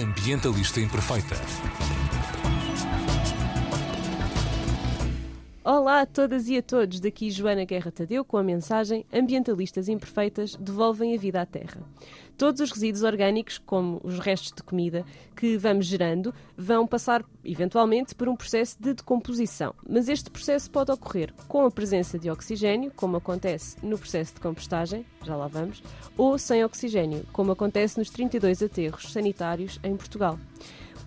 Ambientalista Imperfeita. Olá a todas e a todos, daqui Joana Guerra Tadeu com a mensagem Ambientalistas Imperfeitas devolvem a vida à Terra. Todos os resíduos orgânicos, como os restos de comida que vamos gerando, vão passar eventualmente por um processo de decomposição. Mas este processo pode ocorrer com a presença de oxigênio, como acontece no processo de compostagem, já lá vamos, ou sem oxigênio, como acontece nos 32 aterros sanitários em Portugal.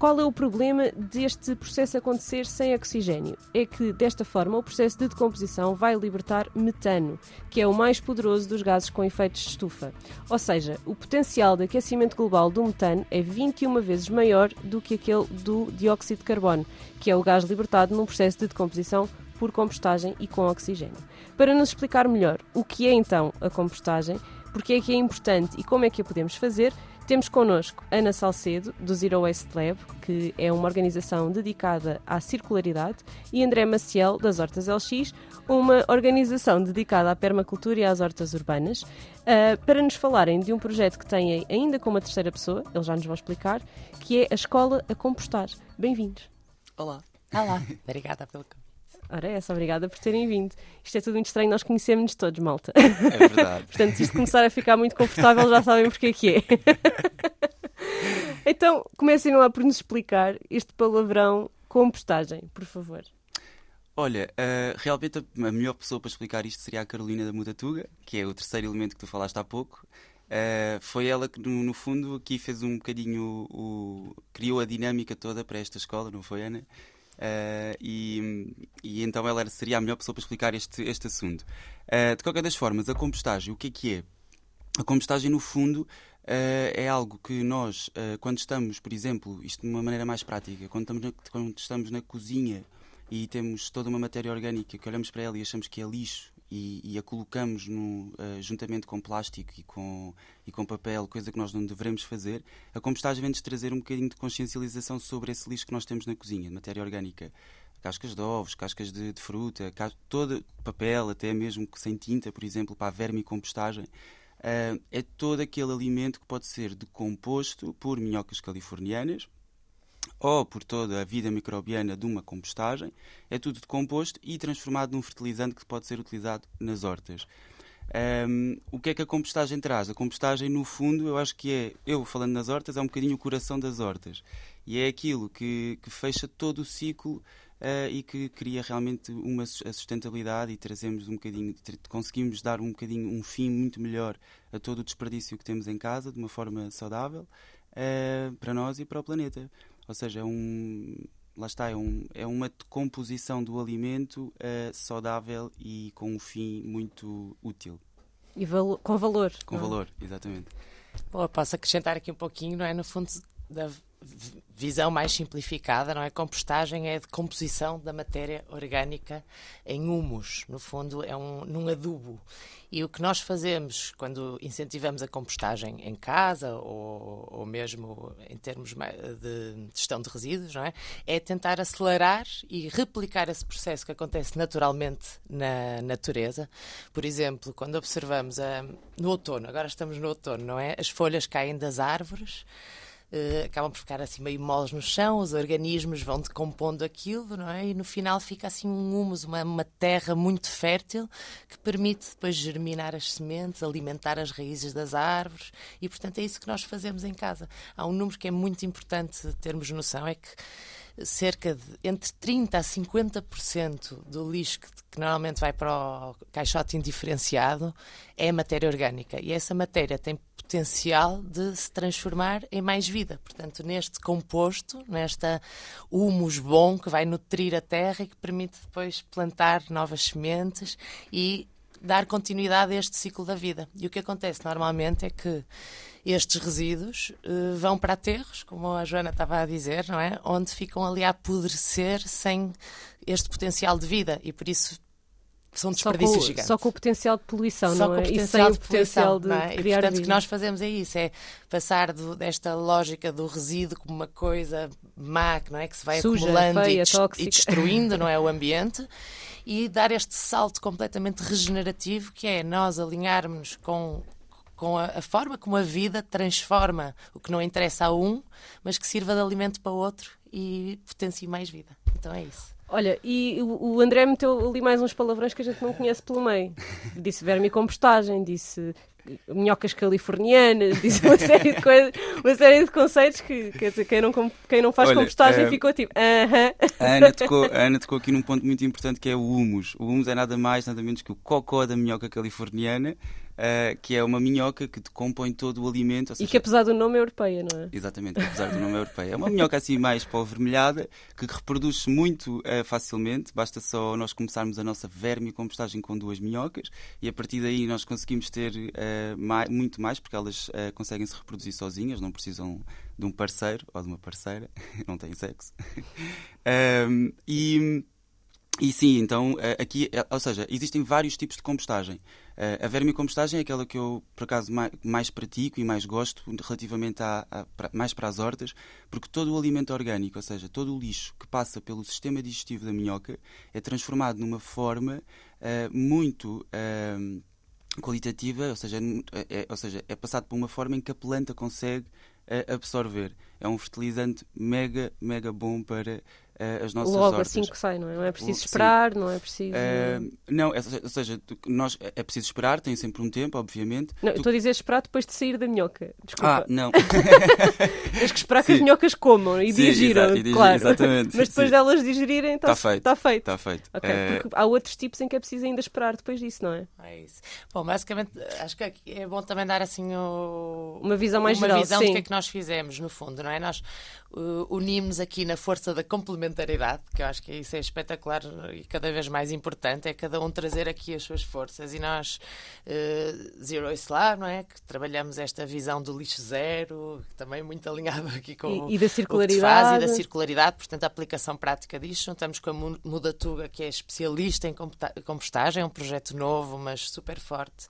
Qual é o problema deste processo acontecer sem oxigênio? É que, desta forma, o processo de decomposição vai libertar metano, que é o mais poderoso dos gases com efeitos de estufa. Ou seja, o potencial de aquecimento global do metano é 21 vezes maior do que aquele do dióxido de carbono, que é o gás libertado num processo de decomposição por compostagem e com oxigênio. Para nos explicar melhor o que é então a compostagem, porque é que é importante e como é que a podemos fazer, temos connosco Ana Salcedo, do Zero Waste Lab, que é uma organização dedicada à circularidade, e André Maciel, das Hortas LX, uma organização dedicada à permacultura e às hortas urbanas, uh, para nos falarem de um projeto que têm ainda com uma terceira pessoa, eles já nos vão explicar, que é a Escola a Compostar. Bem-vindos. Olá. Olá. Obrigada pelo convite. Ora, essa, obrigada por terem vindo. Isto é tudo muito estranho, nós conhecemos-nos todos, malta. É verdade. Portanto, se isto começar a ficar muito confortável, já sabem porque é que é. então, comecem lá por nos explicar este palavrão compostagem, por favor. Olha, uh, realmente a melhor pessoa para explicar isto seria a Carolina da Mudatuga, que é o terceiro elemento que tu falaste há pouco. Uh, foi ela que, no, no, fundo, aqui fez um bocadinho o, o, criou a dinâmica toda para esta escola, não foi, Ana? Uh, e, e, então ela seria a melhor pessoa para explicar este, este assunto. Uh, de qualquer das formas, a compostagem, o que é que é? A compostagem, no fundo, uh, é algo que nós, quando estamos, por exemplo, isto de uma maneira mais prática, quando estamos, na, quando estamos na cozinha e temos toda uma matéria orgânica que olhamos para ela e achamos que é lixo e, e a colocamos no, uh, juntamente com plástico e com, e com papel, coisa que nós não devemos fazer, a compostagem vem-nos trazer um bocadinho de consciencialização sobre esse lixo que nós temos na cozinha, de matéria orgânica. Cascas de ovos, cascas de, de fruta, todo papel, até mesmo sem tinta, por exemplo, para a vermicompostagem. Uh, é todo aquele alimento que pode ser decomposto por minhocas californianas, ou por toda a vida microbiana de uma compostagem, é tudo decomposto e transformado num fertilizante que pode ser utilizado nas hortas. Um, o que é que a compostagem traz? A compostagem, no fundo, eu acho que é, eu falando nas hortas, é um bocadinho o coração das hortas. E é aquilo que, que fecha todo o ciclo uh, e que cria realmente uma sustentabilidade e trazemos um bocadinho, conseguimos dar um bocadinho um fim muito melhor a todo o desperdício que temos em casa, de uma forma saudável, uh, para nós e para o planeta. Ou seja, é um. Lá está, é, um, é uma decomposição do alimento uh, saudável e com um fim muito útil. E valo com valor. Com não? É? valor, exatamente. Bom, posso acrescentar aqui um pouquinho, não é? No fundo, da visão mais simplificada, não é? Compostagem é a decomposição da matéria orgânica em humus, no fundo é um num adubo. E o que nós fazemos quando incentivamos a compostagem em casa ou, ou mesmo em termos de gestão de resíduos, não é? É tentar acelerar e replicar esse processo que acontece naturalmente na natureza. Por exemplo, quando observamos a, no outono, agora estamos no outono, não é? As folhas caem das árvores uh, acabam por ficar assim meio moles no chão, os organismos vão decompondo aquilo, não é? E no final fica assim um humus, uma, uma terra muito fértil que permite depois germinar as sementes, alimentar as raízes das árvores e, portanto, é isso que nós fazemos em casa. Há um número que é muito importante termos noção, é que cerca de entre 30% a 50% do lixo que, que, normalmente vai para o caixote indiferenciado é matéria orgânica. E essa matéria tem potencial de se transformar em mais vida. Portanto, neste composto, nesta humus bom que vai nutrir a terra e que permite depois plantar novas sementes e dar continuidade a este ciclo da vida. E o que acontece normalmente é que estes resíduos uh, vão para aterros, como a Joana estava a dizer, não é? Onde ficam ali a apodrecer sem este potencial de vida e por isso são desperdícios só gigantes. Só com o potencial de poluição, só não é? Com o e sem o potencial de, é? criar e, portanto, vida. o que nós fazemos é isso, é passar do, desta lógica do resíduo como uma coisa má, não é? Que se vai Suja, acumulando feia, e, e, destruindo, não é? O ambiente e dar este salto completamente regenerativo que é nós alinharmos com com a, a, forma como a vida transforma o que não interessa a um, mas que sirva de alimento para outro e potencie mais vida. Então é isso. Olha, e o André meteu ali mais uns palavrões que a gente não conhece pelo meio. Disse vermicompostagem, disse minhocas californianas, disse uma série de coisas, uma série de conceitos que, quer dizer, quem não, quem não faz Olha, compostagem uh, ficou tipo. Uh -huh. a, Ana tocou, a Ana tocou aqui num ponto muito importante que é o humus. O humus é nada mais, nada menos que o cocó da minhoca californiana uh, que é uma minhoca que compõe todo o alimento. Seja, e que apesar do nome é europeia, não é? Exatamente, apesar do nome é europeia. É uma minhoca assim mais vermelhada que reproduz-se muito uh, facilmente. Basta só nós começarmos a nossa vermicompostagem com duas minhocas e a partir daí nós conseguimos ter uh, mais, muito mais porque elas conseguem se reproduzir sozinhas, não precisam de um parceiro ou de uma parceira, não têm sexo. e e sim, então aqui, ou seja, existem vários tipos de compostagem. A vermicompostagem é aquela que eu, por acaso, mais, mais pratico e mais gosto relativamente a, a, mais para as hortas, porque todo o alimento orgânico, ou seja, todo o lixo que passa pelo sistema digestivo da minhoca, é transformado numa forma uh, muito uh, qualitativa, ou seja, é, é, ou seja, é passado por uma forma em que a planta consegue uh, absorver. É um fertilizante mega, mega bom para uh, as nossas Logo hortas. assim que sai, não é? Não é preciso esperar, Sim. não é preciso. Uh, não, é, ou seja, nós, é preciso esperar, tem sempre um tempo, obviamente. Não, tu... estou a dizer esperar depois de sair da minhoca. Desculpa. Ah, não. Tens que esperar Sim. que as minhocas comam e Sim, digiram, exa claro. Exatamente. Mas depois delas digerirem, está, feito. Está feito. Está feito. Okay, uh... Porque há outros tipos em que é preciso ainda esperar depois disso, não é? É isso. Bom, basicamente, acho que é bom também dar assim o... uma visão mais uma geral. Uma visão do que é que nós fizemos, no fundo, não é? Nós uh, unimos aqui na força da complementaridade, que eu acho que isso é espetacular e cada vez mais importante, é cada um trazer aqui as suas forças. E nós, uh, Zero Islam, não é? Que trabalhamos esta visão do lixo zero, também muito alinhado aqui com e, e da circularidade. faz, e da circularidade, portanto, a aplicação prática disto. Juntamos com a Mudatuga, que é especialista em compostagem, é um projeto novo, mas super forte.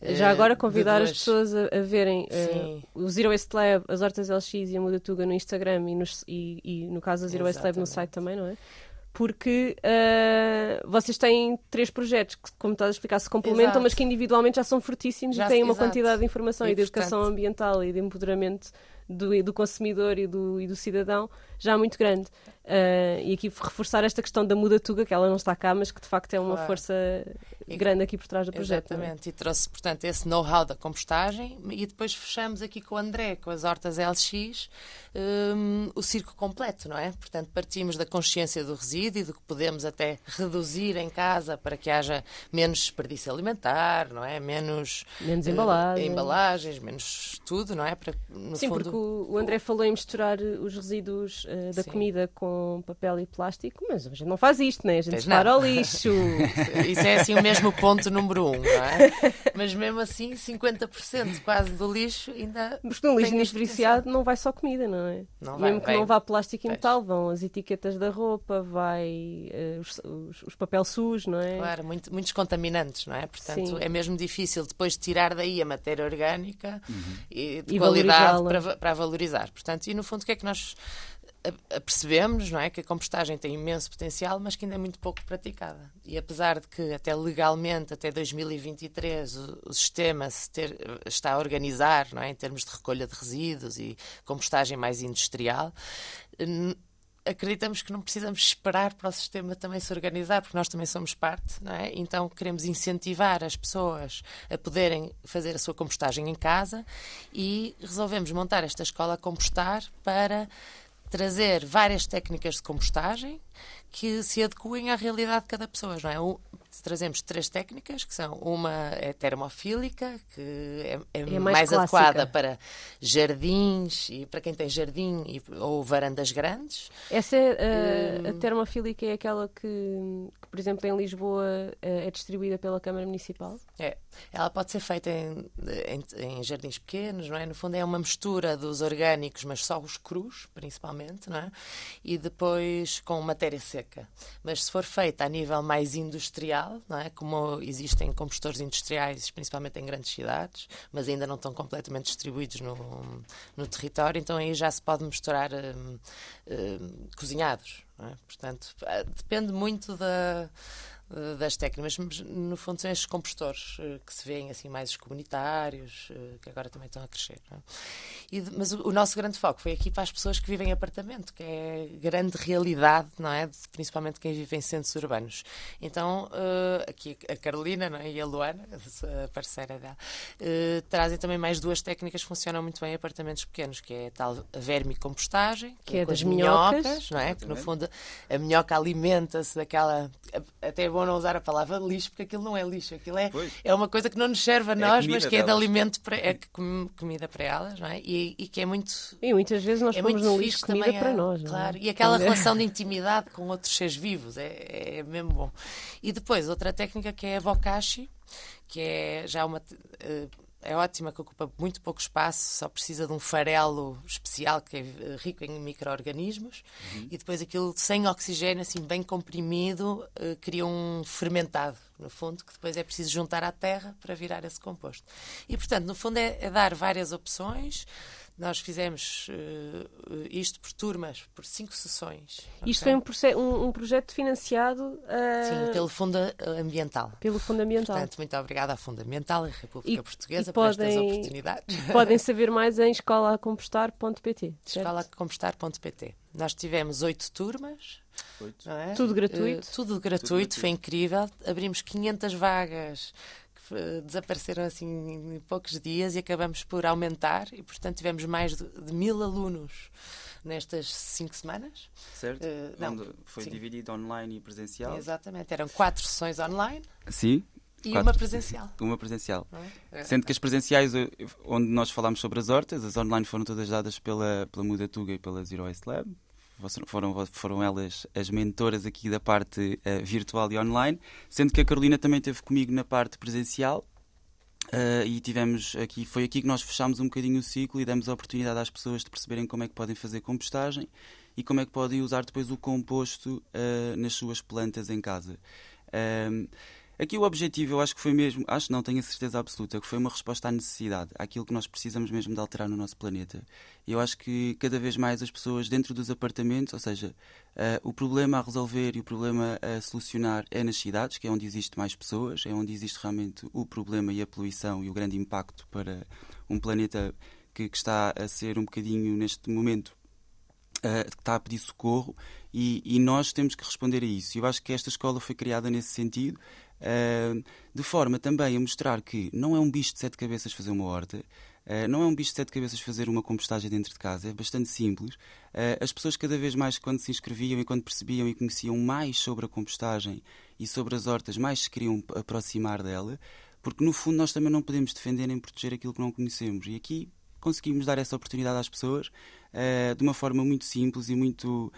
Já agora convidar duas... as pessoas a, a verem uh, o Zero Waste Lab, as Hortas LX e a Mudatuga no Instagram e, nos, e, e no caso a Zero Waste Lab no site também, não é? porque uh, vocês têm três projetos que, como estás a explicar, se complementam, exato. mas que individualmente já são fortíssimos já, e têm uma exato. quantidade de informação e, e de educação portanto... ambiental e de empoderamento do, do consumidor e do, e do cidadão já muito grande. Uh, e aqui reforçar esta questão da Mudatuga, que ela não está cá, mas que de facto é uma claro. força grande aqui por trás do projeto. É? Exatamente, é? e trouxe, portanto, esse know-how da compostagem e depois fechamos aqui com o André, com as hortas LX, um, o circo completo, não é? Portanto, partimos da consciência do resíduo e do que podemos até reduzir em casa para que haja menos desperdício alimentar, não é? Menos, menos embalagens. Uh, embalagens, menos tudo, não é? Para, Sim, fundo, porque o, André falou em misturar os resíduos uh, da Sim. comida com papel e plástico, mas a gente não faz isto, né? A gente separa o lixo. Isso é assim o mesmo ponto número um, não é? Mas mesmo assim, 50% quase do lixo ainda. Porque no lixo desperdiciado não vai só comida, não é? Não vai, mesmo que vai. não vá plástico e metal, vão as etiquetas da roupa, vai uh, os, os, os, papel sujos, não é? Claro, muito, muitos contaminantes, não é? Portanto, Sim. é mesmo difícil depois tirar daí a matéria orgânica uhum. e de e qualidade para, para valorizar. Portanto, e no fundo, o que é que nós percebemos não é, que a compostagem tem imenso potencial, mas que ainda é muito pouco praticada. E apesar de que até legalmente, até 2023, o, o sistema se ter, está a organizar não é, em termos de recolha de resíduos e compostagem mais industrial, acreditamos que não precisamos esperar para o sistema também se organizar, porque nós também somos parte, não é? Então queremos incentivar as pessoas a poderem fazer a sua compostagem em casa e resolvemos montar esta escola a compostar para trazer várias técnicas de compostagem que se adequem à realidade de cada pessoa, não é? Trazemos três técnicas, que são uma é termofílica, que é, é, é mais, mais adequada para jardins e para quem tem jardim e, ou varandas grandes. Essa uh, a termofílica é aquela que, que, por exemplo, em Lisboa uh, é distribuída pela Câmara Municipal? É. Ela pode ser feita em, em, em, jardins pequenos, não é? No fundo é uma mistura dos orgânicos, mas só os crus, principalmente, não é? E depois com matéria seca. Mas se for feita a nível mais industrial, não é? Como existem compostores industriais, principalmente em grandes cidades, mas ainda não estão completamente distribuídos no, no território, então aí já se pode misturar hum, hum, cozinhados, é? Portanto, depende muito da eh, das técnicas, mas no fundo são estes compostores uh, que se veem assim mais os comunitários, uh, que agora também estão a crescer. É? E, mas o, o, nosso grande foco foi aqui para as pessoas que vivem em apartamento, que é grande realidade, não é? Principalmente quem vive em centros urbanos. Então, aqui a Carolina é? e a Luana, a parceira dela, trazem também mais duas técnicas que funcionam muito bem em apartamentos pequenos, que é a tal vermicompostagem, que, que é das minhocas, minhocas não é? Que no fundo a minhoca alimenta-se daquela. Até é bom não usar a palavra lixo, porque aquilo não é lixo, aquilo é, é uma coisa que não nos serve a é nós, é mas que delas. é de alimento para, é comida para elas, não é? E, e que é muito. E muitas vezes nós é pomos no lixo comida para a, nós, Claro, e aquela relação de intimidade com outros seres vivos, é, é mesmo bom. E depois, outra técnica que é a bokashi, que é já uma. Uh, é ótima, que ocupa muito pouco espaço, só precisa de um farelo especial que é rico em micro-organismos uhum. e depois aquilo sem oxigênio, assim bem comprimido, uh, cria um fermentado, no fundo, que depois é preciso juntar à terra para virar esse composto. E, portanto, no fundo é, é dar várias opções nós fizemos uh, isto por turmas, por cinco sessões. Isto okay? foi um, um, um, projeto financiado uh... Sim, pelo Fundo Ambiental. Pelo Fundo Ambiental. Portanto, muito obrigada à Fundo Ambiental e à República e, Portuguesa e podem, por estas oportunidades. Podem saber mais em escolacompostar.pt. Escolacompostar.pt. Nós tivemos oito turmas. Oito. É? Tudo gratuito. Uh, tudo gratuito, tudo gratuito, foi incrível. Abrimos 500 vagas desapareceram assim em poucos dias e acabamos por aumentar e, portanto, tivemos mais de, de mil alunos nestas cinco semanas. Certo? Uh, não, foi sim. dividido online e presencial? Exatamente, eram quatro sessões online. Sim. E quatro. uma presencial. Uma presencial. É? Sendo que as presenciais, eh, onde nós falámos sobre as hortas, as online foram todas dadas pela, pela Mudatuga e pela Zero Waste Lab, foram, foram elas as mentoras aqui da parte uh, virtual e online, sendo que a Carolina também esteve comigo na parte presencial. Uh, e tivemos aqui, foi aqui que nós fechámos um bocadinho o ciclo e demos a oportunidade às pessoas de perceberem como é que podem fazer compostagem e como é que podem usar depois o composto uh, nas suas plantas em casa. Aqui o objetivo, eu acho que foi mesmo, acho não, tenho a certeza absoluta, que foi uma resposta à necessidade, àquilo que nós precisamos mesmo de alterar no nosso planeta. Eu acho que cada vez mais as pessoas dentro dos apartamentos, ou seja, uh, o problema a resolver e o problema a solucionar é nas cidades, que é onde existe mais pessoas, é onde existe realmente o problema e a poluição e o grande impacto para um planeta que, que está a ser um bocadinho neste momento Uh, que está a pedir socorro e, e, nós temos que responder a isso. Eu acho que esta escola foi criada nesse sentido de forma também a mostrar que não é um bicho de sete cabeças fazer uma horta, uh, não é um bicho de sete cabeças fazer uma compostagem dentro de casa, é bastante simples. Uh, as pessoas cada vez mais, quando se inscreviam e quando percebiam e conheciam mais sobre a compostagem e sobre as hortas, mais se queriam aproximar dela, porque no fundo nós também não podemos defender nem proteger aquilo que não conhecemos. E aqui conseguimos dar essa oportunidade às pessoas de uma forma muito simples e muito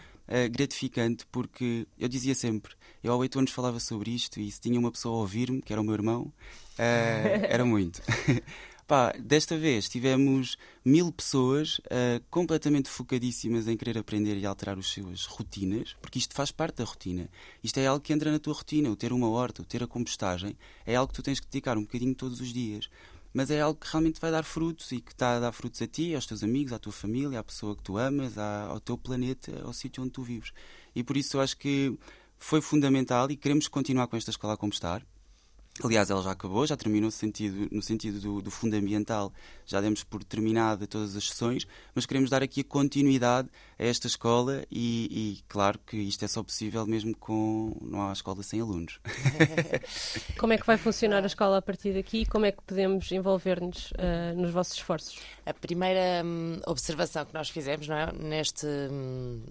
gratificante, porque eu dizia sempre eu há oito anos falava sobre isto e se tinha uma pessoa a ouvir-me, que era o meu irmão, uh, era muito. Pá, desta vez tivemos mil pessoas uh, completamente focadíssimas em querer aprender e alterar as suas rotinas, porque isto faz parte da rotina. Isto é algo que entra na tua rotina. O ter uma horta, o ter a compostagem, é algo que tu tens que dedicar um bocadinho todos os dias. Mas é algo que realmente vai dar frutos e que está a dar frutos a ti, aos teus amigos, à tua família, à pessoa que tu amas, ao teu planeta, ao sítio onde tu vives. E por isso eu acho que foi fundamental e queremos continuar com esta escola a compostar. Aliás, ela já acabou, já terminou no sentido, no sentido do, do fundo ambiental, já demos por terminada todas as sessões, mas queremos dar aqui a continuidade a esta escola e, e, claro que isto é só possível mesmo com. não há escola sem alunos. como é que vai funcionar a escola a partir daqui e como é que podemos envolver-nos uh, nos vossos esforços? A primeira hum, observação que nós fizemos não é? neste hum,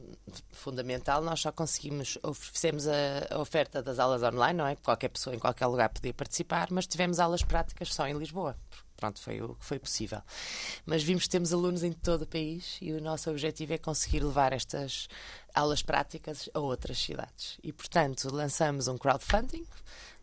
fundamental, nós só conseguimos, fizemos a, a, oferta das aulas online, não é? Qualquer pessoa em qualquer lugar podia participar, mas tivemos aulas práticas só em Lisboa pronto, foi o que foi possível. Mas vimos que temos alunos em todo o país e o nosso objetivo é conseguir levar estas aulas práticas a outras cidades. E, portanto, lançamos um crowdfunding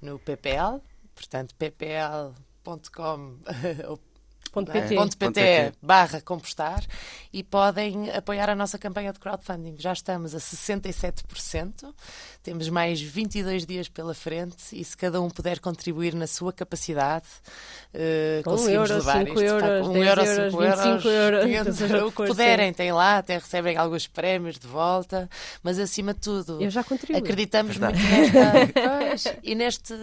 no PPL, portanto, ppl.com PT. Ponto Ponto PT PT. barra compostar e podem apoiar a nossa campanha de crowdfunding. Já estamos a 67%, temos mais 22 dias pela frente e se cada um puder contribuir na sua capacidade, Com um conseguimos euro, levar cinco isto euros, um 10 euro, euros, cinco 25 euros, 500, seja o que puderem, têm lá, até recebem alguns prémios de volta, mas acima de tudo, Eu já contribuo. acreditamos Verdade. muito nesta. Pois, e neste.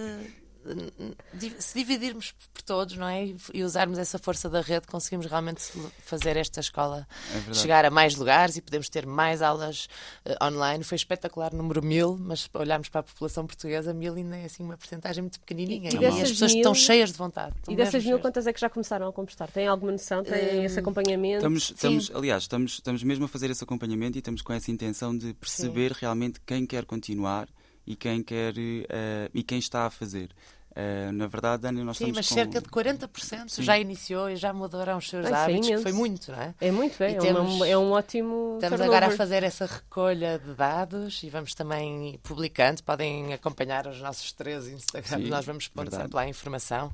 Se dividirmos por todos, não é? E usarmos essa força da rede, conseguimos realmente fazer esta escola É chegar a mais lugares e podemos ter mais aulas eh, online. Foi espetacular, número mil, mas se olharmos para a população portuguesa, mil ainda é assim uma porcentagem muito pequenininha. E- e E, as pessoas mil- estão cheias de vontade. E dessas mil, quantas é que já começaram a compostar? Têm alguma noção? Têm Hum, esse acompanhamento? Estamos, estamos, aliás, estamos, estamos mesmo a fazer esse acompanhamento e estamos com essa intenção de perceber realmente quem quer continuar e quem quer eh, e quem está a fazer. Eh, na verdade, Ana, nós Sim, estamos mas com... cerca de 40% Sim. já iniciou e já mudaram os seus Ah, é hábitos, que imenso. foi muito, não é? É muito, é. É, temos- uma- é um ótimo. Estamos turnover. agora a fazer essa recolha de dados e vamos também ir publicando. Podem acompanhar os nossos três Instagrams, Sim, nós vamos pondo sempre lá a informação.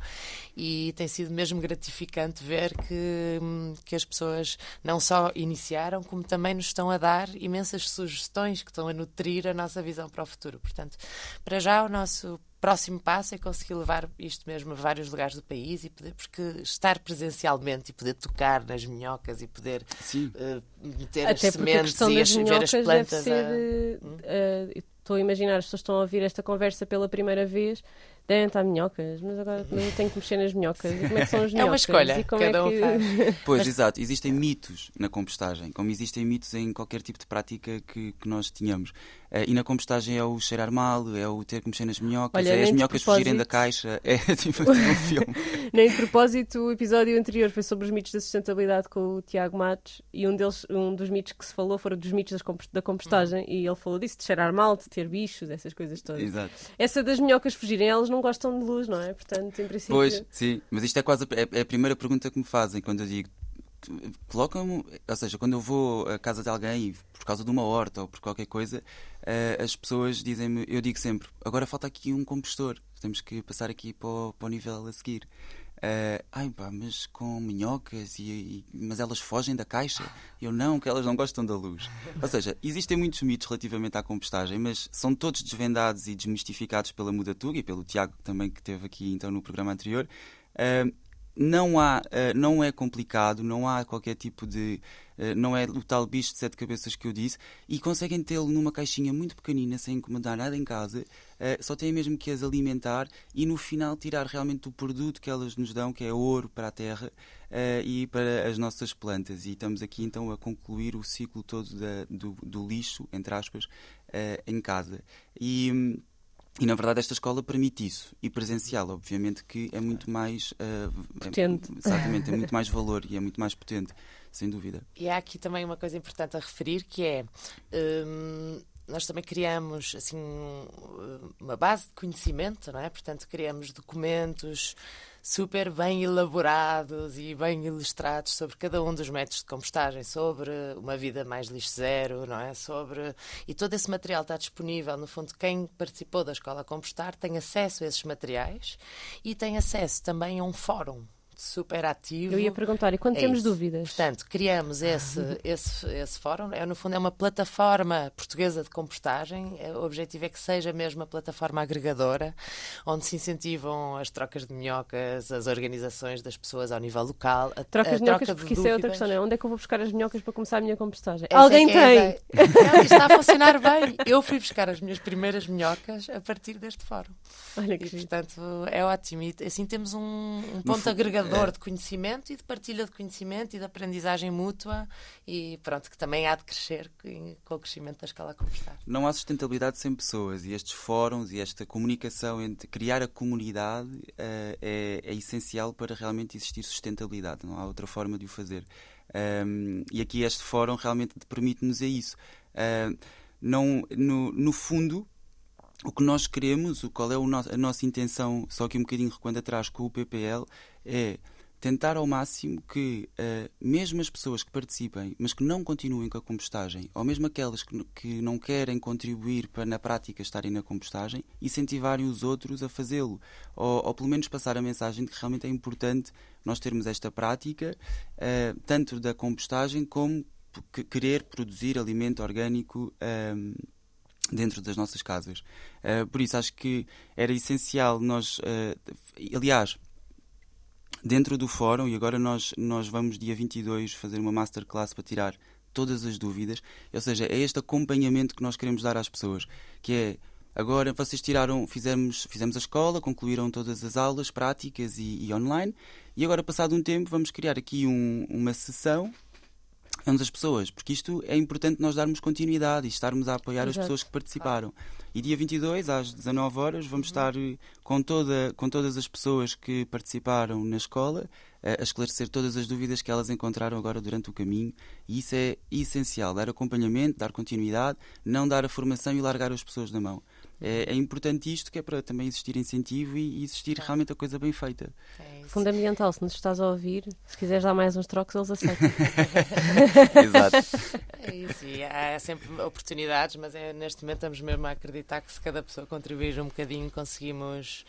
E tem sido mesmo gratificante ver que, que as pessoas não só iniciaram, como também nos estão a dar imensas sugestões que estão a nutrir a nossa visão para o futuro. Portanto, para já o nosso próximo passo é conseguir levar isto mesmo a vários lugares do país e poder, porque estar presencialmente e poder tocar nas minhocas e poder Sim. eh, meter Até as porque a sementes questão e das as, ver minhocas as deve plantas ser. a... eh, eh, Estou a imaginar, as pessoas estão a ouvir esta conversa pela primeira vez, devem estar minhocas, mas agora eu tenho que mexer nas minhocas. E como é que são as minhocas? É uma escolha, como cada é um que... faz. Pois, exato. Existem mitos na compostagem, como existem mitos em qualquer tipo de prática que, que nós tenhamos. Eh, e na compostagem é o cheirar mal, é o ter que mexer nas minhocas, Olha, é as minhocas fugirem da propósito. caixa. É tipo um filme. Nem de propósito, o episódio anterior foi sobre os mitos da sustentabilidade com o Tiago Matos e um, deles, um dos mitos que se falou foram dos mitos das compos- da compostagem e ele falou disso, de cheirar mal, de ter bichos, essas coisas todas. Exato. Essa das minhocas fugirem, elas não gostam de luz, não é? Portanto, em princípio... Pois, sim. Mas isto é quase a, é- a primeira pergunta que me fazem quando eu digo. Colocam-me, ou seja, quando eu vou à casa de alguém por causa de uma horta ou por qualquer coisa, eh, as pessoas dizem-me, eu digo sempre, agora falta aqui um compostor, temos que passar aqui para o, para o nível a seguir. Eh, ai pá, mas com minhocas, e, e- mas elas fogem da caixa? Eu não, que elas não gostam da luz. Ou seja, existem muitos mitos relativamente à compostagem, mas são todos desvendados e desmistificados pela Mudatuga e pelo Tiago também que teve aqui então no programa anterior. Eh, não há, eh, não é complicado, não há qualquer tipo de, não é o tal bicho de sete cabeças que eu disse, e conseguem tê-lo numa caixinha muito pequenina, sem encomendar nada em casa, eh, só têm mesmo que as alimentar e no final tirar realmente o produto que elas nos dão, que é ouro para a terra eh, e para as nossas plantas. E estamos aqui então a concluir o ciclo todo da- do, do lixo, entre aspas, eh, em casa. E. hum, e na verdade esta escola permite isso. E presencial, obviamente, que é muito mais. eh, é- Potente. exatamente, é muito mais valor e é muito mais potente, sem dúvida. E há aqui também uma coisa importante a referir que é hum, nós também criamos assim um- uma base de conhecimento, não é? Portanto, criamos documentos super bem elaborados e bem ilustrados sobre cada um dos métodos de compostagem, sobre uma vida mais lixo zero, não é? Sobre e todo esse material está disponível, no fundo, quem participou da escola compostar tem acesso a esses materiais e tem acesso também a um fórum super ativo. Eu ia perguntar, e quando É temos isso. dúvidas? Portanto, criamos esse, esse, esse fórum. É, no fundo, é uma plataforma portuguesa de compostagem. É, o objetivo é que seja mesmo uma plataforma agregadora, onde se incentivam as trocas de minhocas, as organizações das pessoas ao nível local. A, Trocas a de minhocas, troca porque isso é outra questão, não é? Onde é que eu vou buscar as minhocas para começar a minha compostagem? Essa é Alguém é tem! Não, isto está a funcionar bem. Eu fui buscar as minhas primeiras minhocas a partir deste fórum. Olha que E, portanto, é ótimo. E assim temos um, um ponto fundo, agregador é. de conhecimento e de partilha de conhecimento e de aprendizagem mútua e pronto, que também há de crescer com o crescimento da escala compostar. Não há sustentabilidade sem pessoas e estes fóruns e esta comunicação entre criar a comunidade eh, é, é essencial para realmente existir sustentabilidade. Não há outra forma de o fazer. Ahm, e aqui este fórum realmente permite-nos a isso. Ahm, não, no, no fundo, o que nós queremos, o qual é a nossa intenção, só que um bocadinho recuando atrás com o PPL, é tentar ao máximo que, uh, mesmo as pessoas que participem, mas que não continuem com a compostagem, ou mesmo aquelas que, que não querem contribuir para na prática estarem na compostagem, incentivarem os outros a fazê-lo. Ou, ou, pelo menos passar a mensagem de que realmente é importante nós termos esta prática, uh, tanto da compostagem como querer produzir alimento orgânico. Um, dentro das nossas casas. Uh, por isso acho que era essencial nós, uh, aliás, dentro do fórum, e agora nós, nós vamos dia 22 fazer uma masterclass para tirar todas as dúvidas, ou seja, é este acompanhamento que nós queremos dar às pessoas, que é agora vocês tiraram, fizemos, fizemos a escola, concluíram todas as aulas práticas e, e online, e agora passado um tempo vamos criar aqui um, uma sessão onde as pessoas, porque isto é importante nós darmos continuidade e estarmos a apoiar Exato. as pessoas que participaram. E dia 22, às 19 horas, vamos uhum. estar eh, com, toda, com todas as pessoas que participaram na escola a esclarecer todas as dúvidas que elas encontraram agora durante o caminho. E isso é essencial: dar acompanhamento, dar continuidade, não dar a formação e largar as pessoas da mão é, é, importante isto, que é para também existir incentivo e, existir realmente a coisa bem feita. É Fundamental, se nos estás a ouvir, se quiseres dar mais uns trocos, eles aceitam. Exato. É isso, e há sempre oportunidades, mas é, neste momento estamos mesmo a acreditar que se cada pessoa contribuir um bocadinho, conseguimos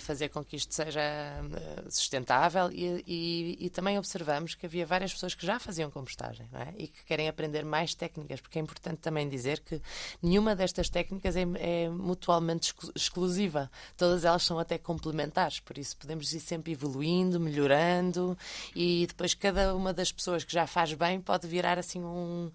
fazer com que isto seja uh, sustentável e, e, e, também observamos que havia várias pessoas que já faziam compostagem é? e que querem aprender mais técnicas, porque é importante também dizer que nenhuma destas técnicas é, é mutualmente exclusiva. Todas elas são até complementares, por isso podemos ir sempre evoluindo, melhorando e depois cada uma das pessoas que já faz bem pode virar assim um,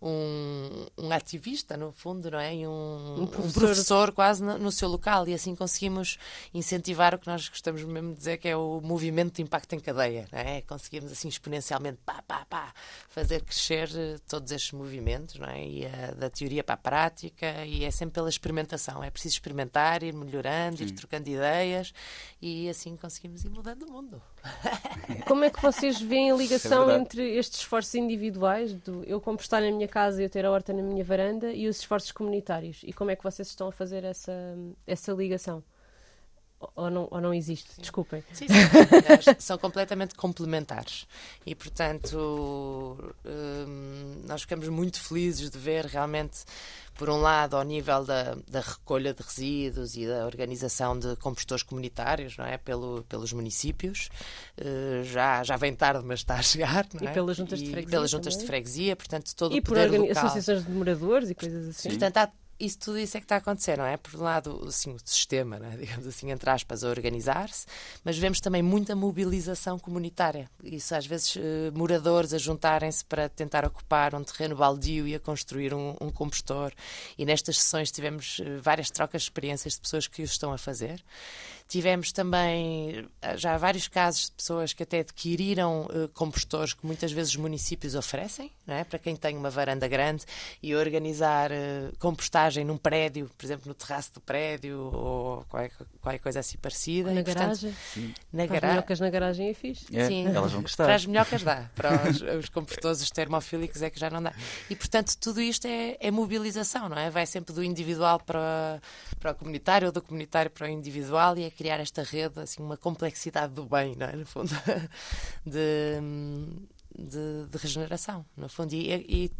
um, um ativista, no fundo, não é? E um, um, professor. um professor. quase no, no, seu local e assim conseguimos incentivar o que nós gostamos mesmo de dizer que é o movimento de impacto em cadeia, não é? Conseguimos assim exponencialmente pá, pá, pá, fazer crescer eh, todos estes movimentos, não é? E a, da teoria para a prática e é sempre pela experimentação, é preciso experimentar, ir melhorando, Sim. ir trocando ideias e assim conseguimos ir mudando o mundo. Como é que vocês veem a ligação é entre estes esforços individuais, do eu compostar na minha casa e eu ter a horta na minha varanda, e os esforços comunitários? E como é que vocês estão a fazer essa, essa ligação? Ou não, ou não existe? Sim. Desculpem. Sim, sim. São completamente complementares. E, portanto, hum, nós ficamos muito felizes de ver realmente, por um lado, ao nível da, da recolha de resíduos e da organização de compostores comunitários, não é? Pelo, pelos municípios. Uh, já, já vem tarde, mas está a chegar. Não é? E pelas juntas de freguesia. pelas juntas também. de freguesia, portanto, todo e o poder por associações de moradores e coisas assim. Portanto, há isso tudo isso é que está a acontecer, não é? Por um lado, assim, o sistema, é? digamos assim, entre aspas, a organizar-se, mas vemos também muita mobilização comunitária. Isso, às vezes, eh, moradores a juntarem-se para tentar ocupar um terreno baldio e a construir um, um compostor. E nestas sessões tivemos eh, várias trocas de experiências de pessoas que o estão a fazer. Tivemos também eh, já vários casos de pessoas que até adquiriram uh, compostores que muitas vezes os municípios oferecem, não é? para quem tem uma varanda grande e organizar uh, compostagem num prédio, por exemplo, no terraço do prédio ou qualquer, qualquer coisa assim parecida. Na e, garagem. Portanto, na garagem. As minhocas na garagem é fixe. É, Sim. Elas vão gostar. Para as minhocas dá, para os, os compostores os termofílicos é que já não dá. E portanto tudo isto é, é mobilização, não é? Vai sempre do individual para, para o comunitário ou do comunitário para o individual e é criar esta rede, assim, uma complexidade do bem, não é? no fundo, de, de, de regeneração, no fundo. E, e,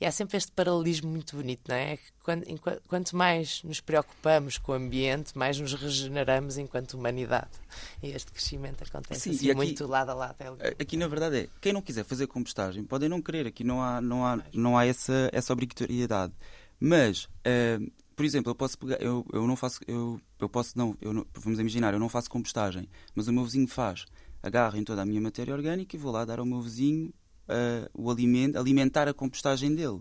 e, há sempre este paralelismo muito bonito, não é? Quando, enquanto, quanto mais nos preocupamos com o ambiente, mais nos regeneramos enquanto humanidade. E este crescimento acontece Sim, assim, aqui, muito lado a lado. Aqui, na verdade, é quem não quiser fazer compostagem, podem não querer, aqui não há, não há, não há essa, essa obrigatoriedade. Mas uh, por exemplo, eu posso pegar, eu, eu não faço, eu, eu posso não, eu não, vamos imaginar, eu não faço compostagem, mas o meu vizinho faz. Agarro em toda a minha matéria orgânica e vou lá dar ao meu vizinho uh, o alimento, alimentar a compostagem dele.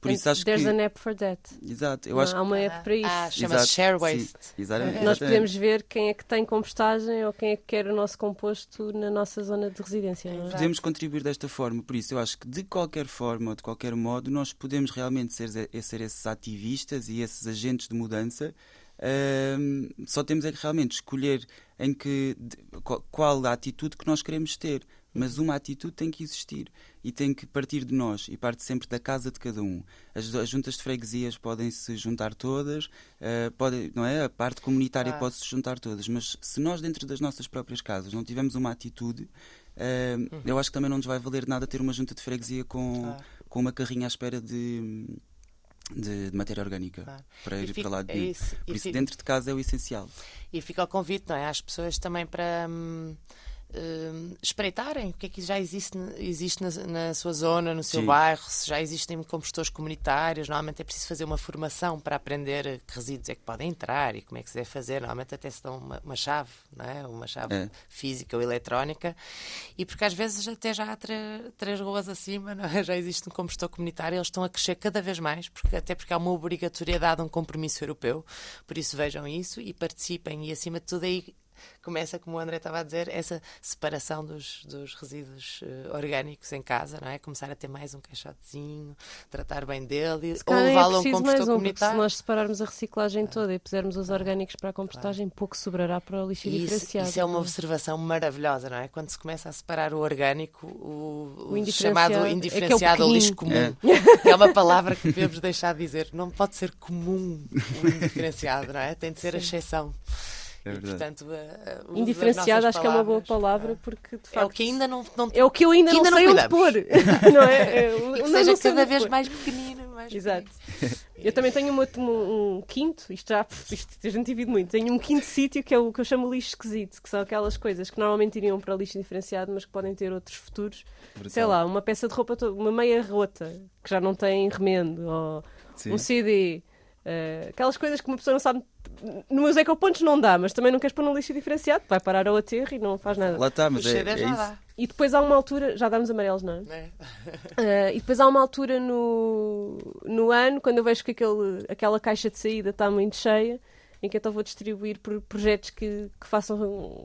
Por isso acho There's que... an app for that. Exato. Eu acho... Há uma app para isso. Ah, chama-se Share Waste. Sim, exatamente. Nós podemos ver quem é que tem compostagem ou quem é que quer o nosso composto na nossa zona de residência. Não é? Podemos contribuir desta forma. Por isso eu acho que de qualquer forma ou de qualquer modo nós podemos realmente ser, ser esses ativistas e esses agentes de mudança só temos é que realmente escolher em que qual a atitude que nós queremos ter. Mas uma atitude tem que existir e tem que partir de nós e parte sempre da casa de cada um. As, as juntas de freguesias podem se juntar todas, uh, pode, não é? A parte comunitária pode se juntar todas, mas se nós dentro das nossas próprias casas não tivermos uma atitude, uh, uhum. eu acho que também não nos vai valer nada ter uma junta de freguesia com, com uma carrinha à espera de de, de, matéria orgânica claro. para ir fica, para lá de é isso. Por isso, fica, dentro de casa é o essencial. E fica o convite, não é? Às pessoas também para. Hum, uh, espreitarem o que é que já existe, existe na, na sua zona, no seu Sim. bairro, se já existem compostores comunitários. Normalmente é preciso fazer uma formação para aprender que resíduos é que podem entrar e como é que se deve fazer. Normalmente até se dão uma, uma chave, não é? uma chave é. física ou eletrónica. E porque às vezes até já há três ruas acima, é? já existe um compostor comunitário, eles estão a crescer cada vez mais, porque, até porque há uma obrigatoriedade, um compromisso europeu. Por isso vejam isso e participem. E acima de tudo aí começa, como o André estava a dizer, essa separação dos, dos resíduos uh, orgânicos em casa, não é? Começar a ter mais um caixotezinho, tratar bem dele, ou é levá-lo a um compostor um, comunitário. Se nós separarmos a reciclagem toda e pusermos os orgânicos para a compostagem, claro. pouco sobrará para o lixo isso, diferenciado. Isso é uma observação maravilhosa, não é? Quando se começa a separar o orgânico, o, o, o chamado indiferenciado é, é o lixo comum, é. é. uma palavra que devemos deixar de dizer. Não pode ser comum o indiferenciado, não é? Tem de ser Sim. a exceção. É e, portanto, uh, Indiferenciado acho palavras, que é uma boa palavra porque de facto é o que ainda não, não é o que eu ainda, ainda não, sei onde pôr não é, é e que seja cada vez pôr. mais pequenino mais exato. eu também tenho um, um, um quinto isto já isto, a gente divide muito tenho um quinto sítio que é o que eu chamo lixo esquisito que são aquelas coisas que normalmente iriam para lixo diferenciado mas que podem ter outros futuros. Brutal. sei lá uma peça de roupa uma meia rota que já não tem remendo ou Sim. um CD Uh, aquelas coisas que uma pessoa não sabe no meus ecopontos não dá, mas também não queres pôr no lixo diferenciado, vai parar ao aterro e não faz nada. Lá está, mas é, é, é isso. E depois há uma altura, já damos amarelos, não é? é. Uh, e depois há uma altura no, no ano, quando eu vejo que aquele, aquela caixa de saída está muito cheia, em que então vou distribuir por projetos que, que façam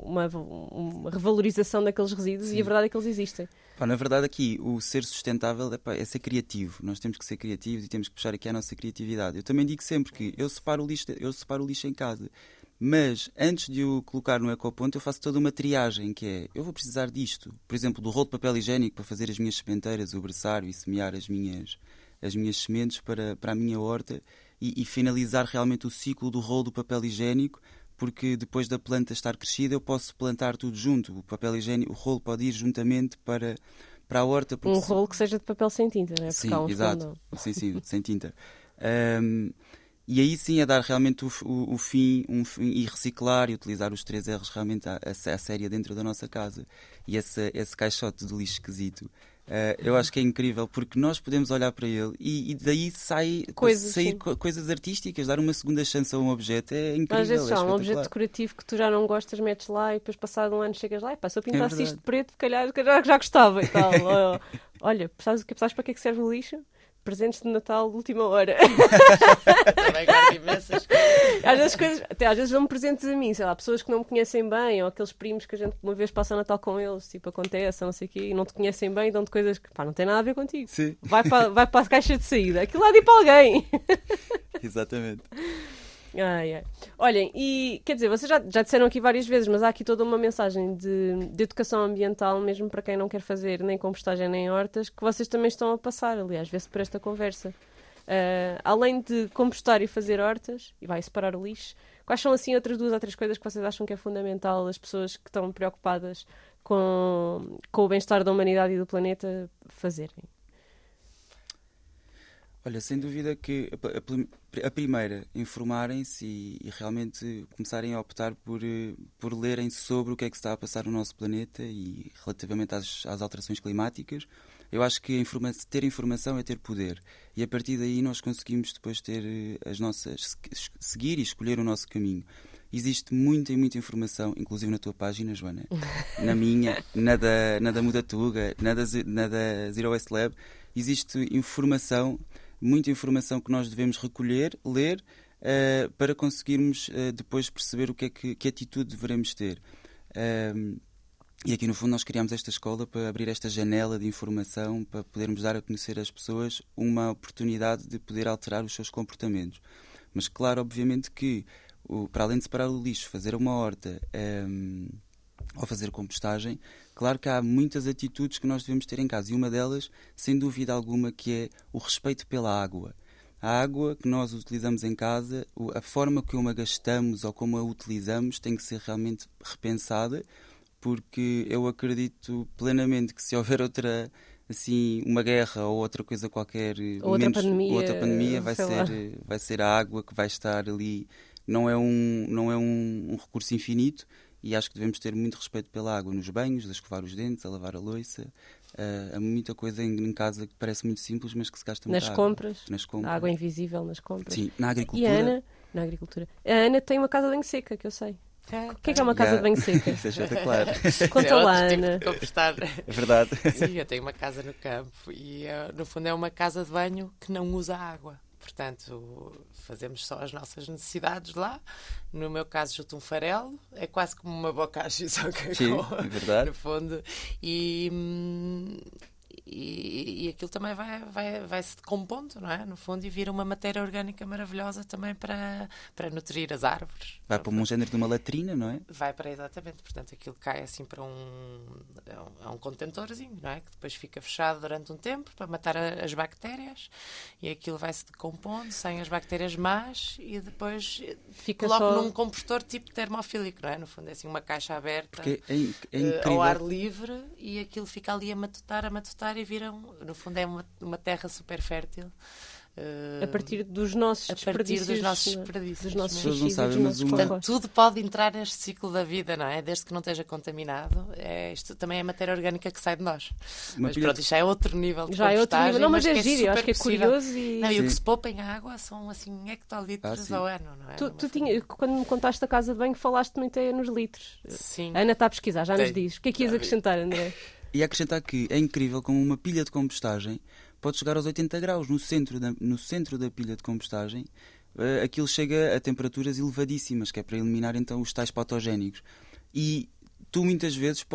uma, uma revalorização daqueles resíduos Sim. e a verdade é que eles existem. Pá, na verdade, aqui o ser sustentável é, pá, é, ser criativo. Nós temos que ser criativos e temos que puxar aqui a nossa criatividade. Eu também digo sempre que eu separo o lixo, eu separo o lixo em casa. Mas antes de o colocar no ecoponto, eu faço toda uma triagem, que é, eu vou precisar disto. Por exemplo, do rolo de papel higiênico para fazer as minhas sementeiras, o berçário e semear as minhas, as minhas sementes para, para a minha horta e, e finalizar realmente o ciclo do rolo do papel higiênico porque depois da planta estar crescida eu posso plantar tudo junto. O papel higiênico, o rolo pode ir juntamente para, para a horta. Um se... rolo que seja de papel sem tinta, não é? Sim, um exato. Sim, sim, sem tinta. Um, e aí sim é dar realmente o, o, o fim, um fim, e reciclar e utilizar os três R's realmente a, a, a séria dentro da nossa casa. E esse, esse caixote de lixo esquisito Uh, eu acho que é incrível porque nós podemos olhar para ele e, e daí sai coisas, sair co coisas artísticas, dar uma segunda chance a um objeto é incrível. Às vezes é um objeto decorativo que tu já não gostas, metes lá e depois passado um ano chegas lá e pá, se eu pintasse é isto de preto, calhar já, já gostava e tal. Olha, sabes, sabes para que é que serve o lixo? Presentes de Natal de última hora. Também guardo imensas coisas. Às vezes, coisas, até às vezes dão-me presentes a mim, sei lá, pessoas que não me conhecem bem, ou aqueles primos que a gente uma vez passa o Natal com eles, tipo, acontece, não sei o quê, e não te conhecem bem, dão-te coisas que pá, não têm nada a ver contigo. Sim. Vai para, vai para a caixa de saída. Aquilo lá de para alguém. Exatamente. Ai, ai. Olhem, e quer dizer, vocês já, já disseram aqui várias vezes, mas há aqui toda uma mensagem de, de educação ambiental, mesmo para quem não quer fazer nem compostagem nem hortas, que vocês também estão a passar, aliás, vê-se por esta conversa. Uh, além de compostar e fazer hortas, e vai separar o lixo, quais são assim outras duas ou três coisas que vocês acham que é fundamental as pessoas que estão preocupadas com, com o bem-estar da humanidade e do planeta fazerem? Olha, sem dúvida que a, a, primeira, informarem-se e, e, realmente começarem a optar por, eh, por lerem sobre o que é que está a passar no nosso planeta e relativamente às, às alterações climáticas. Eu acho que informa ter informação é ter poder e a partir daí nós conseguimos depois ter eh, as nossas seguir e escolher o nosso caminho. Existe muita e muita informação, inclusive na tua página, Joana, na minha, na da, na da Mudatuga, na da, na da Zero Waste Lab. Existe informação muita informação que nós devemos recolher, ler, uh, para conseguirmos uh, depois perceber o que é que, que atitude devemos ter. Uh, e aqui, no fundo, nós criamos esta escola para abrir esta janela de informação, para podermos dar a conhecer às pessoas uma oportunidade de poder alterar os seus comportamentos. Mas, claro, obviamente que, o, para além de separar o lixo, fazer uma horta, um, ao fazer compostagem, claro que há muitas atitudes que nós devemos ter em casa e uma delas, sem dúvida alguma, que é o respeito pela água. A água que nós utilizamos em casa, a forma como a gastamos ou como a utilizamos tem que ser realmente repensada, porque eu acredito plenamente que se houver outra assim uma guerra ou outra coisa qualquer ou outra menos, pandemia, outra pandemia vai ser lá. vai ser a água que vai estar ali não é um não é um, um recurso infinito e acho que devemos ter muito respeito pela água nos banhos, a escovar os dentes, a lavar a louça. Uh, há muita coisa em, em, casa que parece muito simples, mas que se gasta muito nas compras, nas compras. A água invisível nas compras. Sim, na agricultura. E a Ana, na agricultura. A Ana tem uma casa bem seca, que eu sei. É, o que é que é uma casa Já. de banho seca? Isso é espetacular. Conta é lá, tipo Ana. de compostar. É verdade. Sim, eu tenho uma casa no campo e eh, no fundo é uma casa de banho que não usa água. Portanto, fazemos só as nossas necessidades lá. No meu caso, junto um farelo. É quase como uma bocagem, só que Sim, com- é verdade. no fundo. E, hum, e, e aquilo também vai, vai, vai se decompondo, não é? No fundo, e vira uma matéria orgânica maravilhosa também para, para nutrir as árvores. Vai para um género de uma latrina, não é? Vai para exatamente, portanto aquilo cai assim para um, é um, é contentorzinho, não é? Que depois fica fechado durante um tempo para matar as bactérias e aquilo vai se decompondo sem as bactérias más e depois Fica coloco só- num compostor tipo termofílico, não é? No fundo é assim uma caixa aberta é, é eh, ao ar livre e aquilo fica ali a matutar, a matutar e vira, um, no fundo é uma, uma terra super fértil. eh, A partir dos nossos a partir desperdícios. dos nossos não é? desperdícios. Dos nossos As pessoas não sabem, mas nossos uma-. Portanto, tudo pode entrar neste ciclo da vida, não é? Desde que não esteja contaminado. É, isto também é matéria orgânica que sai de nós. Uma mas pilha pronto, de- isto já é outro nível de Já é outro nível. compostagem, Não, mas, é que giro, acho que é curioso e. Não, e o que se poupa em água são assim hectolitros Ah, ao ano, não é? Tu, tu tinha, quando me contaste a casa de banho, falaste muito aí nos litros. Sim. A Ana está a pesquisar, já nos Tem. diz. O que é que ias acrescentar, André? E acrescentar que é incrível como uma pilha de compostagem pode chegar aos 80 graus no centro da, no centro da pilha de compostagem. eh, aquilo chega a temperaturas elevadíssimas, que é para eliminar então os tais patogénicos. E tu muitas vezes,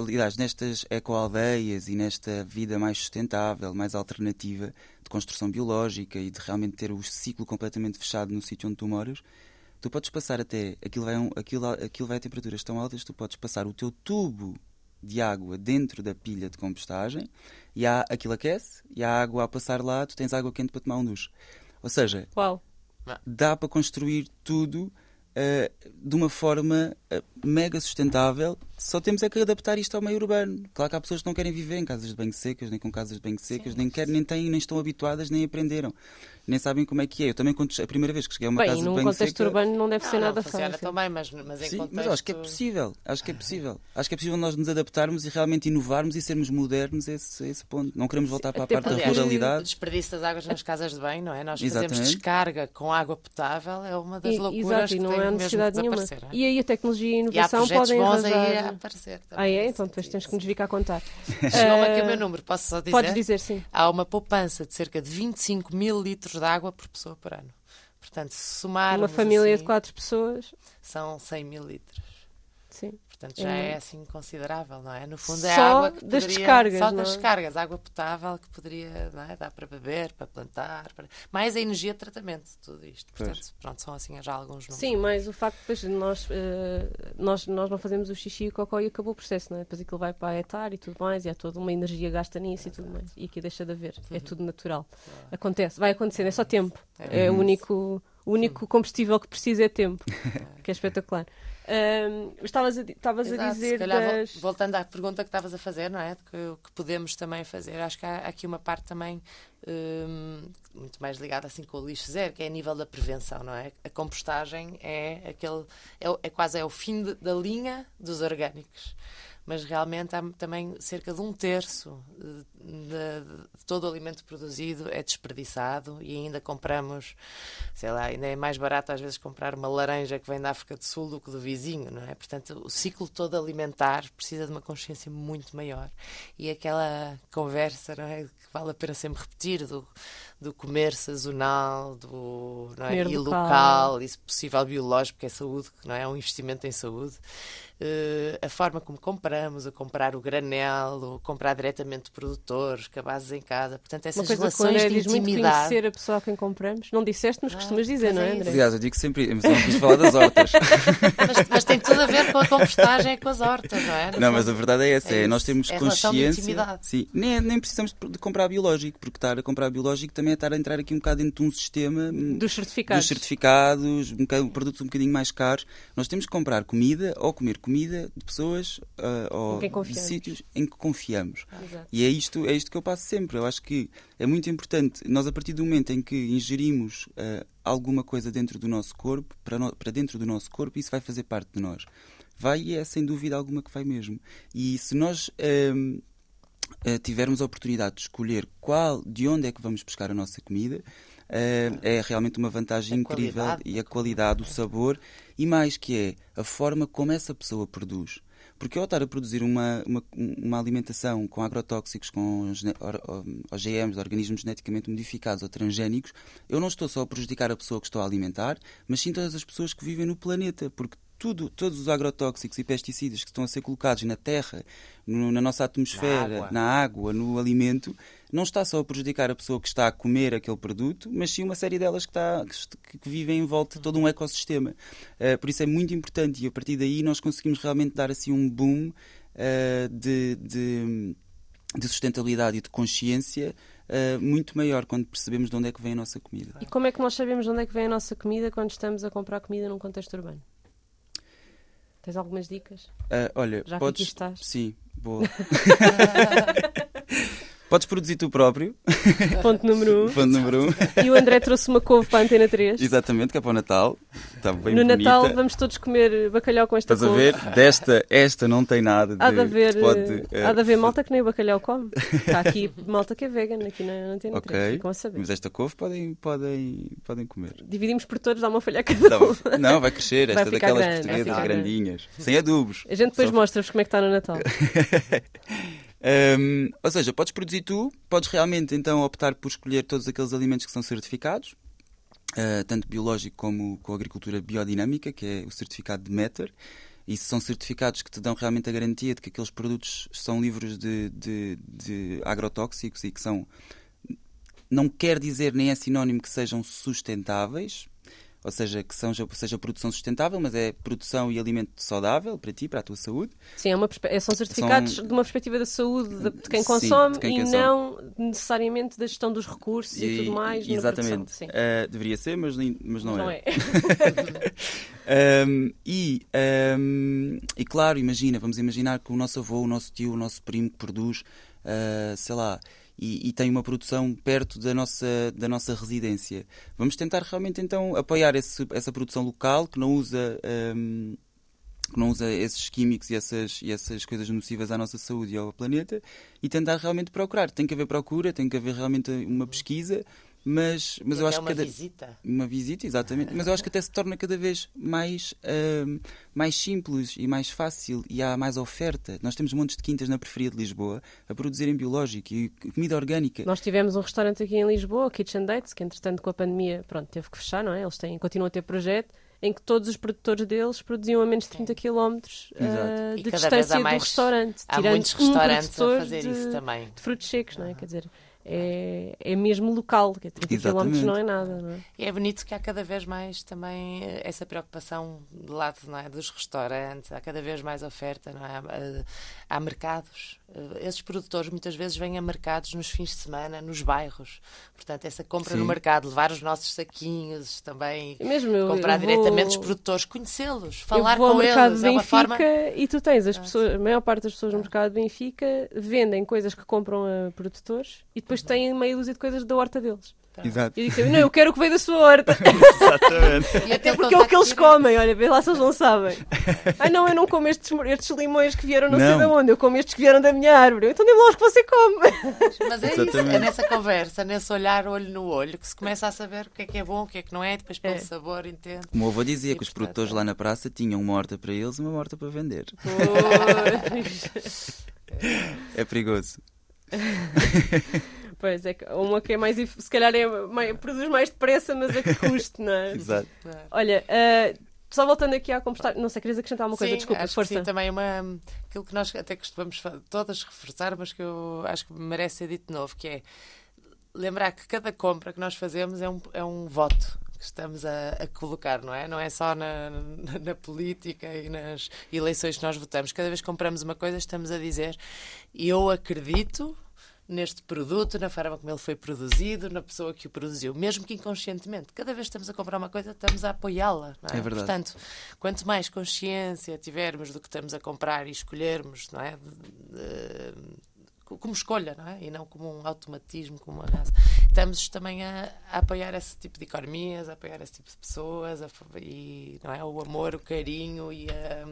aliás, nestas ecoaldeias e nesta vida mais sustentável, mais alternativa, de construção biológica e de realmente ter o ciclo completamente fechado no sítio onde tu moras, tu podes passar até, aquilo vai, um- aquilo, aquilo vai a temperaturas tão altas, tu podes passar o teu tubo de água dentro da pilha de compostagem e há, aquilo aquece e a água a passar lá, tu tens água quente para tomar um duche. Ou seja, Qual? dá para construir tudo eh, de uma forma eh, mega sustentável. Só temos é que adaptar isto ao meio urbano. Claro que há pessoas que não querem viver em casas de banho secas, nem com casas de banho secas, nem querem, nem têm, nem estão habituadas, nem aprenderam. Nem sabem como é que é. Eu também, quando, a primeira vez que cheguei a uma Bem, casa de num banho contexto seca... urbano não deve ser Não, nada fácil. tão bem, mas, mas em Sim, contexto... mas eu acho que é possível. Acho que é possível. Acho que é possível nós nos adaptarmos e realmente inovarmos e sermos modernos a esse, a esse ponto. Não queremos voltar para a parte da o ruralidade. desperdício das águas nas casas de banho, não é? Nós fazemos Exatamente. descarga com água potável, é uma das E- loucuras Exato, que não tem há necessidade de nenhuma. é? E aí a tecnologia e a E há inovação podem bons aí a arranjar. aparecer Ah, também. é? nesse Então depois tens que nos vir cá contar. Chegou-me aqui o Ah, meu número, posso só dizer? Podes dizer sim. Há uma poupança de cerca de 25 mil litros de água por pessoa por ano. Portanto, se somarmos Uma família assim, de quatro pessoas. são 100 mil litros. Sim. Portanto, É já muito. é assim considerável, não é? No fundo é Só água que das poderia, descargas, Só das é? descargas, água potável que poderia não é? dar para beber, para plantar, para... mais a energia de tratamento, tudo isto. Pois. Portanto, pronto, são assim já alguns números. Sim, mas o facto de nós, eh, nós, nós não fazemos o xixi e o cocó e acabou o processo, não é? Depois aquilo vai para a etar e tudo mais, e há toda uma energia gasta nisso e tudo mais. E aqui deixa de haver. É tudo natural. Acontece, vai acontecendo, é só tempo. É o único, o único combustível que precisa é tempo. Que é espetacular. Ahm, Estavas a, estavas a Exato, se dizer calhar, das. voltando à pergunta que estavas a fazer, não é? Que, o que podemos também fazer. Acho que há aqui uma parte também hum, muito mais ligada assim com o lixo zero, que é a nível da prevenção, não é? A compostagem é aquele é, é quase é o fim de- da linha dos orgânicos. Mas realmente há também cerca de um terço eh, de, de todo o alimento produzido é desperdiçado e ainda compramos, sei lá, ainda é mais barato às vezes comprar uma laranja que vem da África do Sul do que do vizinho, não é? Portanto, o ciclo todo alimentar precisa de uma consciência muito maior. E aquela conversa, não é? Que vale a pena sempre repetir do, do comer sazonal, do não é? Comer e local. local, e se possível biológico, porque é saúde, não é? É um investimento em saúde. uh, a forma como compramos, a comprar o granel, o comprar diretamente produtores, cabazes em casa. Portanto, essas Uma coisa relações que de diz muito intimidade. conhecer a pessoa a quem compramos. Não disseste, mas Ah, costumas dizer, não é é. André? Aliás, eu digo sempre, mas não quis falar das hortas. Mas, mas tem tudo a ver com a compostagem e com as hortas, não é? No Não, mas a verdade é essa, É é, nós temos É consciência. intimidade. Sim, nem, nem precisamos de comprar biológico, porque estar a comprar biológico também é estar a entrar aqui um bocado dentro de um sistema hum, Dos certificados. dos certificados, um bocado- produtos um bocadinho mais caros. Nós temos que comprar comida ou comer comida de pessoas ah, ou de sítios em que confiamos. Exato. E é isto, é isto que eu passo sempre. Eu acho que é muito importante. Nós, a partir do momento em que ingerimos ah, alguma coisa dentro do nosso corpo, para, no- para dentro do nosso corpo, isso vai fazer parte de nós. Vai e é sem dúvida alguma que vai mesmo. E se nós ahm, ah, tivermos a oportunidade de escolher qual, de onde é que vamos buscar a nossa comida, ah, é realmente uma vantagem A incrível e a qualidade, o sabor e mais que é a forma como essa pessoa produz. Porque ao estar a produzir uma, uma, uma alimentação com agrotóxicos, com OGMs, organismos geneticamente modificados ou transgénicos, eu não estou só a prejudicar a pessoa que estou a alimentar, mas sim todas as pessoas que vivem no planeta. Porque tudo, todos os agrotóxicos e pesticidas que estão a ser colocados na terra, no- na nossa atmosfera, água. na água, no alimento, não está só a prejudicar a pessoa que está a comer aquele produto, mas sim uma série delas que, está, que, que vivem em volta de todo um ecossistema. Uh, por isso é muito importante e a partir daí nós conseguimos realmente dar assim um boom uh, de, de, de sustentabilidade e de consciência uh, muito maior quando percebemos de onde é que vem a nossa comida. E como é que nós sabemos de onde é que vem a nossa comida quando estamos a comprar comida num contexto urbano? Tens algumas dicas? Uh, olha, Já que podes. aqui estás. Sim, boa. podes produzir tu próprio, Ponto número um. ponto número um. E o André trouxe uma couve para a Antena 3. Exatamente, que é para o Natal. Está bem no bonita. Natal vamos todos comer bacalhau com esta Estás a couve. ver? Desta, esta não tem nada de. Há de haver, pode, eh, eh, há de haver malta que nem o bacalhau come. Está aqui malta que é vegan aqui na na Antena 3. Ok, Ficam a saber. mas esta couve podem, podem, podem comer. Dividimos por todos, dá uma folha a cada Não, um. não, vai crescer. Vai Esta ficar daquelas grande, vai portuguesas grandinhas. Sem adubos. A gente depois Só- mostra-vos como é que está no Natal. Hum, ou seja, podes produzir tu, podes realmente então optar por escolher todos aqueles alimentos que são certificados, ah, tanto biológico como com a agricultura biodinâmica, que é o certificado de Meter. E são certificados que te dão realmente a garantia de que aqueles produtos são livres de, de, de agrotóxicos e que são. Não quer dizer nem é sinónimo que sejam sustentáveis, ou seja, que são, seja produção sustentável, mas é produção e alimento saudável para ti, para a tua saúde. Sim, é uma é- são certificados São- de uma perspectiva da saúde de, de quem Sim, consome de quem e consome. não necessariamente da gestão dos recursos e, tudo mais. Exatamente. Sim. Ah, deveria ser, mas, mas não, Não é. é. Um, e, um, e claro, imagina, vamos imaginar que o nosso avô, o nosso tio, o nosso primo que produz, uh, sei lá, e, e tem uma produção perto da nossa, da nossa residência. Vamos tentar realmente então apoiar esse, essa produção local que não usa. um, que não usa esses químicos e essas, e essas coisas nocivas à nossa saúde e ao planeta e tentar realmente procurar. Tem que haver procura, tem que haver realmente uma pesquisa, mas, mas eu até acho que uma cada, visita. uma visita, exatamente. Mas eu acho que até se torna cada vez mais, ahm, mais simples e mais fácil e há mais oferta. Nós temos montes de quintas na periferia de Lisboa a produzirem biológico e comida orgânica. Nós tivemos um restaurante aqui em Lisboa, o Kitchen Dates, que entretanto com a pandemia pronto, teve que fechar, não é? Eles têm, continuam a ter projeto em que todos os produtores deles produziam a menos de 30 km. E de distância há mais- do restaurante. Há tirando muitos um restaurantes a produtor fazer de, isso também. de frutos secos, não é? Quer dizer, é, é mesmo local, que é 30 km Exatamente. não é nada, não é? E é bonito que há cada vez mais também eh, essa preocupação do lado não é, dos restaurantes, há cada vez mais oferta, não é? Há, há mercados. Eh, Esses produtores muitas vezes vêm a mercados nos fins de semana, nos bairros. Portanto, essa compra Sim. no mercado, levar os nossos saquinhos também, mesmo eu, comprar eu vou- diretamente dos produtores, conhecê-los, eu falar vou ao com mercado eles. de É uma Benfica forma. e tu tens as pessoas, a maior parte das pessoas no mercado de Benfica vendem coisas que compram a produtores e depois têm meia dúzia de coisas da horta deles. Exato. E eu digo sempre, não, eu quero o que veio da sua horta. Exatamente. E Até porque é o que eles comem, olha, vê lá se eles não sabem. Ai não, eu não como estes, estes limões que vieram não, sei Não. de onde, eu como estes que vieram da minha árvore. Então dê-me lá os que você come. Mas é isso, Exatamente. é nessa conversa, nesse olhar olho no olho, que se começa a saber o que é que é bom, o que é que não é, depois pelo É. sabor, entende? O meu avô dizia E, que os portanto, produtores lá na praça tinham uma horta para eles e uma horta para vender. Pois. É perigoso. Pois é, que uma que é mais, se calhar é mais, produz mais depressa, mas a que custo, não é? Exato. Olha, ah, Só voltando aqui à compostagem, não sei, querias acrescentar uma coisa, sim, desculpa, acho força. Que sim, também uma. Aquilo que nós até costumamos todas reforçar, mas que eu acho que merece ser dito de novo, que é lembrar que cada compra que nós fazemos é um, é um voto que estamos a, a colocar, não é? Não é só na, na, na, política e nas eleições que nós votamos. Cada vez que compramos uma coisa, estamos a dizer eu acredito neste produto, na forma como ele foi produzido, na pessoa que o produziu, mesmo que inconscientemente. Cada vez que estamos a comprar uma coisa, estamos a apoiá-la. É? é? verdade. Portanto, quanto mais consciência tivermos do que estamos a comprar e escolhermos, não é? De, de, como escolha, não é? E não como um automatismo, como uma raça. Estamos também a, a, apoiar esse tipo de economias, a apoiar esse tipo de pessoas, a, e não é? o amor, o carinho e a,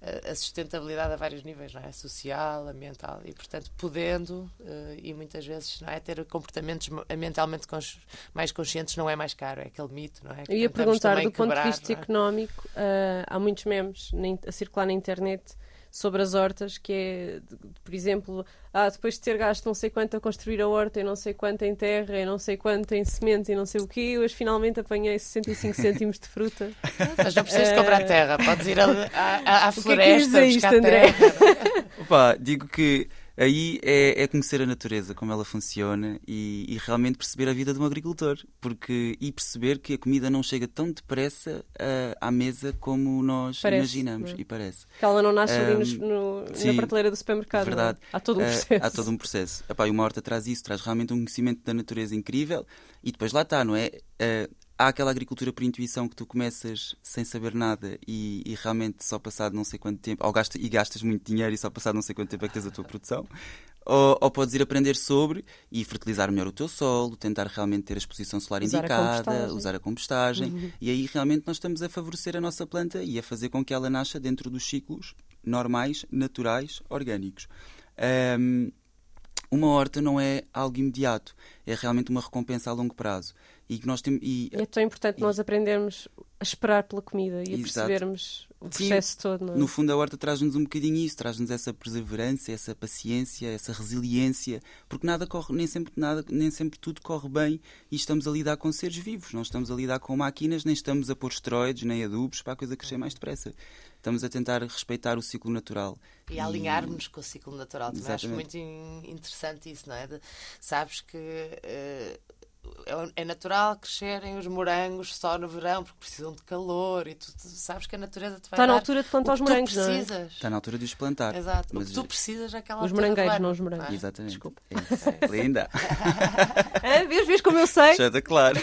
a, sustentabilidade a vários níveis, não é? Social, ambiental. E, portanto, podendo, uh, e muitas vezes, não é? Ter comportamentos ambientalmente cons mais conscientes não é mais caro, é aquele mito, não é? Que Eu ia perguntar, do ponto de vista é? económico, uh, há muitos memes a circular na internet sobre as hortas, que é, por exemplo, ah, depois de ter gasto não sei quanto a construir a horta e não sei quanto em terra e não sei quanto em semente e não sei o quê, hoje finalmente apanhei 65 cêntimos de fruta. Mas não precisas uh... comprar terra, podes ir à, à, à floresta que é que isto, André? terra. Opa, digo que aí é, é, conhecer a natureza, como ela funciona e, e, realmente perceber a vida de um agricultor. Porque, e perceber que a comida não chega tão depressa uh, à mesa como nós parece, imaginamos. É? E parece. Que ela não nasce um, ali no, no, sim, na prateleira do supermercado. É? Verdade. Há todo um processo. Uh, há todo um processo. Epá, e uma horta traz isso, traz realmente um conhecimento da natureza incrível. E depois lá está, não é? Uh, há aquela agricultura por intuição que tu começas sem saber nada e, e realmente só passado não sei quanto tempo, ou gasta, e gastas muito dinheiro e só passado não sei quanto tempo é que tens a tua produção. Ou, ou, podes ir aprender sobre e fertilizar melhor o teu solo, tentar realmente ter a exposição solar usar indicada, a usar a compostagem. Uhum. E aí realmente nós estamos a favorecer a nossa planta e a fazer com que ela nasça dentro dos ciclos normais, naturais, orgânicos. Um, uma horta não é algo imediato, é realmente uma recompensa a longo prazo. E que nós temos, e, é tão importante e, nós aprendermos a esperar pela comida e a percebermos o processo Sim, todo. Não é? No fundo, a horta traz-nos um bocadinho isso, traz-nos essa perseverança, essa paciência, essa resiliência, porque nada corre, nem sempre, nada, nem sempre tudo corre bem e estamos a lidar com seres vivos, não estamos a lidar com máquinas, nem estamos a pôr esteroides, nem adubos para a coisa crescer mais depressa. Estamos a tentar respeitar o ciclo natural. E a alinharmos com o ciclo natural. Também acho muito interessante isso, não é? De, sabes que. Uh, é, é natural crescerem os morangos só no verão porque precisam de calor e tu, tu sabes que a natureza te vai Está na altura de plantar os morangos, não é? Está na altura de os plantar. Exato. Mas... O que tu precisas é aquela Os morangueiros, não os morangos. Exatamente. Desculpa. É Linda. é, vês, vês como eu sei? Já está claro.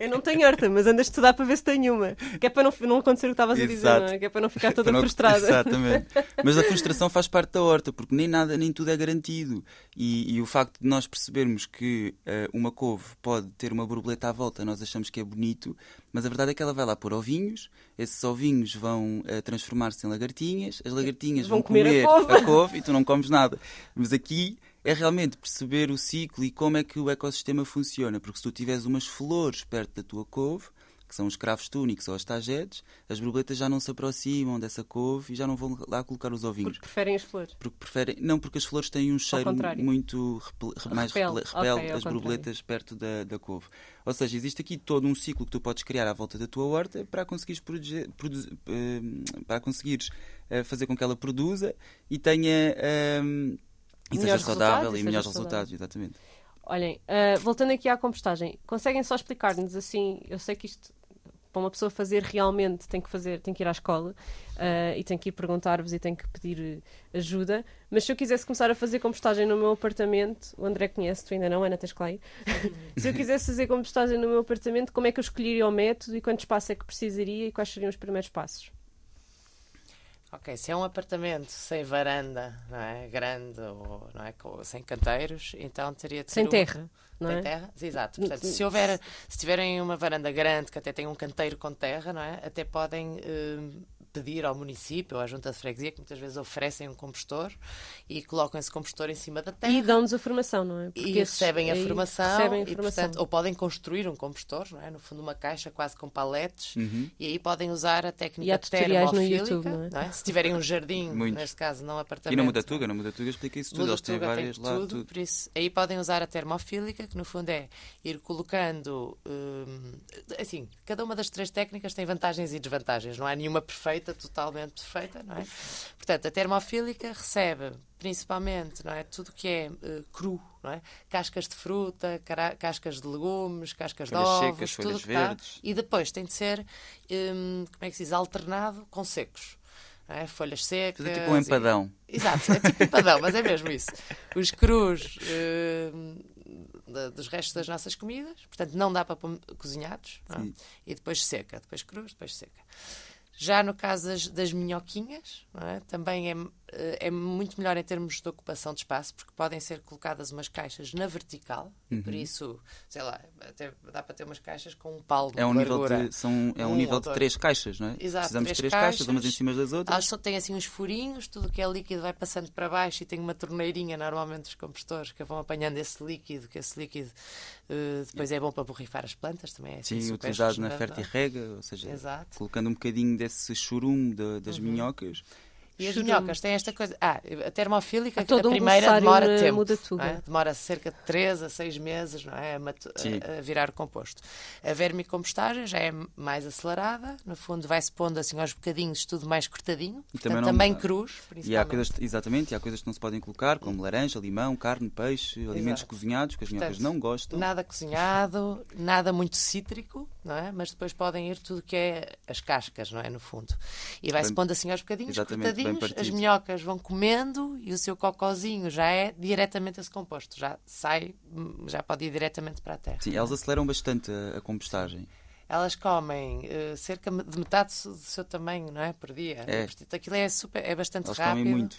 eu não tenho horta, mas ando a estudar para ver se tenho uma. Que é para não, não acontecer o que estavas a dizer, não é? Que é para não ficar toda não... frustrada. Exatamente. Mas a frustração faz parte da horta, porque nem nada, nem tudo é garantido. E, e o facto de nós percebermos que uh, uma couve pode ter uma borboleta à volta, nós achamos que é bonito, mas a verdade é que ela vai lá pôr ovinhos, esses ovinhos vão uh, transformar-se em lagartinhas, as lagartinhas vão, vão comer, comer, a, couve. a couve e tu não comes nada. Mas aqui é realmente perceber o ciclo e como é que o ecossistema funciona, porque se tu tiveres umas flores perto da tua couve, que são os cravos túnicos ou as tagetes, as borboletas já não se aproximam dessa couve e já não vão lá colocar os ovinhos. Porque preferem as flores? Porque preferem, não, porque as flores têm um cheiro muito repel, mais repel, repel okay, as borboletas perto da, da couve. Ou seja, existe aqui todo um ciclo que tu podes criar à volta da tua horta para conseguires, produzir, eh, para conseguires eh, fazer com que ela produza e tenha um, e seja saudável e, e melhores resultados, exatamente. Olhem, uh, voltando aqui à compostagem, conseguem só explicar-nos assim, eu sei que isto para uma pessoa fazer realmente tem que fazer, tem que ir à escola uh, e tem que ir perguntar-vos e tem que pedir ajuda. Mas se eu quisesse começar a fazer compostagem no meu apartamento, o André conhece, tu ainda não, Ana, tens se eu quisesse fazer compostagem no meu apartamento, como é que eu escolheria o método e quanto espaço é que precisaria e quais seriam os primeiros passos? Ok, se é um apartamento sem varanda, não é? Grande ou não é? sem canteiros, então teria de Sem terra, um... não é? Sem terra, exato. Portanto, se houver, se tiverem uma varanda grande que até tem um canteiro com terra, não é? Até podem uh, pedir ao município ou à junta de freguesia, que muitas vezes oferecem um compostor e colocam esse compostor em cima da terra. E dão-nos a formação, não é? e recebem a, formação, recebem a e, formação. portanto, ou podem construir um compostor, não é? No fundo, uma caixa quase com paletes, Uhum. e aí podem usar a E técnica termofílica, YouTube, não é? Se tiverem um jardim, Muitos. neste caso, não apartamento. E na Mudatuga, na Mudatuga explica isso tudo. Eles têm várias tem lá, tudo, tudo. Por isso, aí podem usar a termofílica, que no fundo é ir colocando. hum, assim, cada uma das três técnicas tem vantagens e desvantagens. Não há nenhuma perfeita, totalmente perfeita, não é? Portanto, a termofílica recebe principalmente não é, tudo que é eh, cru, não é? Cascas de fruta, cascas de legumes, cascas Folhas de ovos, secas, tudo que está. verdes. E depois tem de ser, hum, como é que se diz, alternado com secos. é? Folhas secas. Fazer tipo um e- empadão. Exato, é tipo empadão, mas é mesmo isso. Os crus da- dos restos das nossas comidas, portanto não dá para pôr cozinhados, não é? E depois seca, depois crus, depois seca. Já no caso das, das minhoquinhas, é? também é, é muito melhor em termos de ocupação de espaço, porque podem ser colocadas umas caixas na vertical, Uhum. por isso, sei lá, até dá para ter umas caixas com um palmo É um de nível de, são, é um Um nível de três caixas, não é? Exato, Precisamos de três três caixas, umas em caixas. cima das outras. Elas só têm assim uns furinhos, tudo o que é líquido vai passando para baixo e tem uma torneirinha normalmente dos compostores que vão apanhando esse líquido, que esse líquido eh, depois é bom para borrifar as plantas, também é assim Sim, utilizado na regenerador. fertirrega, ou seja, Exato. colocando um bocadinho desse churume da- das Uhum. minhocas. E as minhocas têm esta coisa. Ah, a termofílica, Há todo a um primeira demora na tempo. Mudatuga. não é? Demora cerca de 3 a 6 meses não é? a, a- a virar composto. A vermicompostagem já é mais acelerada, no fundo vai-se pondo assim aos bocadinhos, tudo mais cortadinho, E portanto, também também, não- cruz, E há principalmente. coisas, exatamente, e há coisas que não se podem colocar, como laranja, limão, carne, peixe, alimentos Exato. cozinhados, que as minhocas Portanto, não gostam. Nada cozinhado, nada muito cítrico, não é? Mas depois podem ir tudo que é as cascas, não é? No fundo. E vai-se pondo assim aos bocadinhos, Exatamente, bem as minhocas vão comendo e o seu cocózinho já é diretamente esse composto, já sai, já pode ir diretamente para a terra. Sim, elas aceleram bastante a, a compostagem. Elas comem eh, cerca de metade do seu tamanho, não é? Por dia. É. Portanto, aquilo é super, é bastante Elas rápido. comem muito.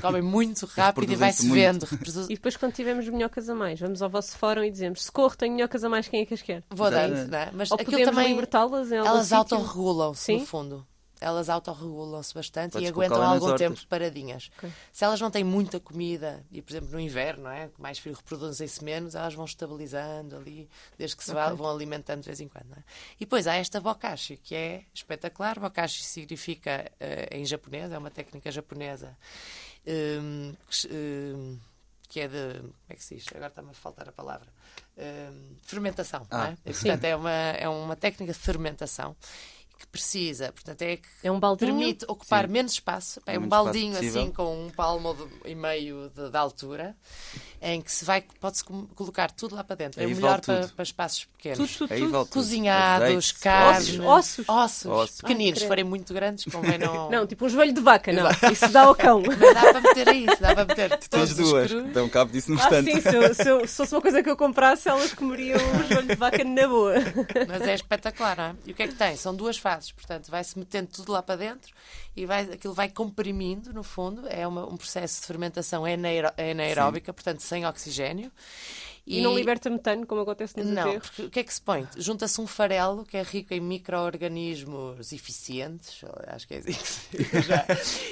Comem muito rápido e vai-se vendo. reprodu- E depois, quando tivermos minhocas a mais, vamos ao vosso fórum e dizemos: socorro, tenho minhocas a mais, quem é que as quer? Vou dando, não é? Mas Ou aquilo também. libertá-las Elas autorregulam-se, no fundo. Elas autorregulam-se bastante Podes e aguentam algum hortas. tempo paradinhas. Ok. Se elas não têm muita comida, e por exemplo no inverno, não é? Mais frio reproduzem-se menos, elas vão estabilizando ali, desde que se vá- Ok. vão alimentando de vez em quando. não é? E depois há esta bokashi, que é espetacular. Bokashi significa, eh, em japonês, é uma técnica japonesa, hum, que se- hum, que é de. Como é que se diz? Agora está-me a faltar a palavra. Hum, fermentação, não Ah, é? E, portanto, é uma, é uma técnica de fermentação que precisa, portanto, é que É um baldinho? permite ocupar Sim. menos espaço. É O um baldinho assim com um palmo de- e meio de, de altura, em que se vai pode-se colocar tudo lá para dentro. É Aí melhor para, para espaços pequenos. Tudo, tudo, Aí tudo. Cozinhados, Azeites, carne, Ossos, ossos. ossos, Ossos. pequeninos. Ai, Se forem muito grandes, convém não. Não, tipo um joelho de vaca, não. Isso dá ao cão. Mas dá para meter aí, isso dá para meter Tens duas, dão cabo disso no Ah, instante. sim, se, eu- se, eu- se fosse uma coisa que eu comprasse, elas comeriam o joelho de vaca na boa. Mas é espetacular, não é? E o que é que tem? São duas fases, portanto, vai-se metendo tudo lá para dentro e vai, aquilo vai comprimindo, no fundo, é uma- um processo de fermentação anaeróbica, portanto, sem oxigênio. E, não liberta metano, como acontece nos Não, aterros. porque o que é que se põe? Junta-se um farelo que é rico em micro-organismos eficientes, acho que é assim diz já,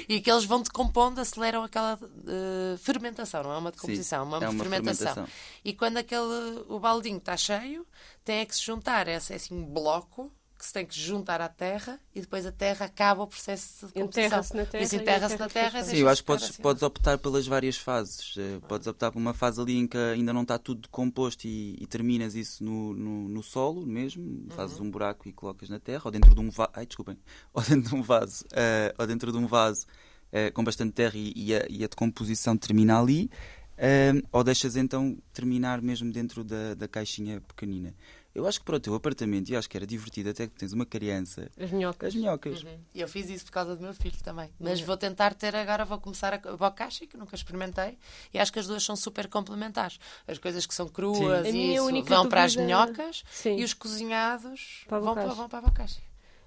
e que eles vão decompondo, aceleram aquela eh, fermentação, não é uma decomposição, é uma, é uma fermentação. fermentação. E quando aquele, o baldinho está cheio, tem é que se juntar, é assim um bloco que se tem que juntar à terra e depois a terra acaba o processo de decomposição. Enterra-se na terra Isso e enterra-se terra na terra. depois Sim, eu acho que podes, ficar podes assim. optar pelas várias fases. Eh, Podes optar por uma fase ali em que ainda não está tudo decomposto e, e terminas isso no, no, no solo mesmo, fazes Uhum. um buraco e colocas na terra, ou dentro de um vaso. Ai, desculpem. Ou dentro de um vaso. eh, ou dentro de um vaso eh, com bastante terra e, e a, e a decomposição termina ali. eh, ou deixas então terminar mesmo dentro da, da caixinha pequenina. Eu acho que para o teu apartamento, e acho que era divertido até que tens uma criança, As minhocas. as minhocas. Uhum. E eu fiz isso por causa do meu filho também. Mas vou tentar ter agora, vou começar a bocashi, que nunca experimentei, e acho que as duas são super complementares. As coisas que são cruas e isso única vão para as minhocas Sim. e os cozinhados Para vão, para, vão para a bocashi.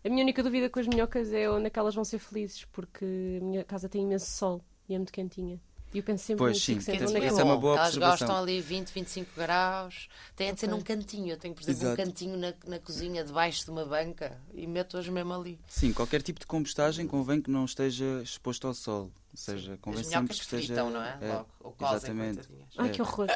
A minha única dúvida com as minhocas é onde é que elas vão ser felizes, porque a minha casa tem imenso sol e é muito quentinha. E eu penso sempre Pois, no sim, Centro, onde é que é eu uma boa Elas gostam ali 20, 25 graus. Tem de ser num cantinho. Eu tenho, por exemplo, um Exato. cantinho na, na cozinha, debaixo de uma banca, e meto-as mesmo ali. Sim, qualquer tipo de compostagem convém que não esteja exposto ao sol. Ou seja, convém sempre minhocas que esteja. fritam, não é? é, Logo. Ou cozem, exatamente. Ai, É. que horror.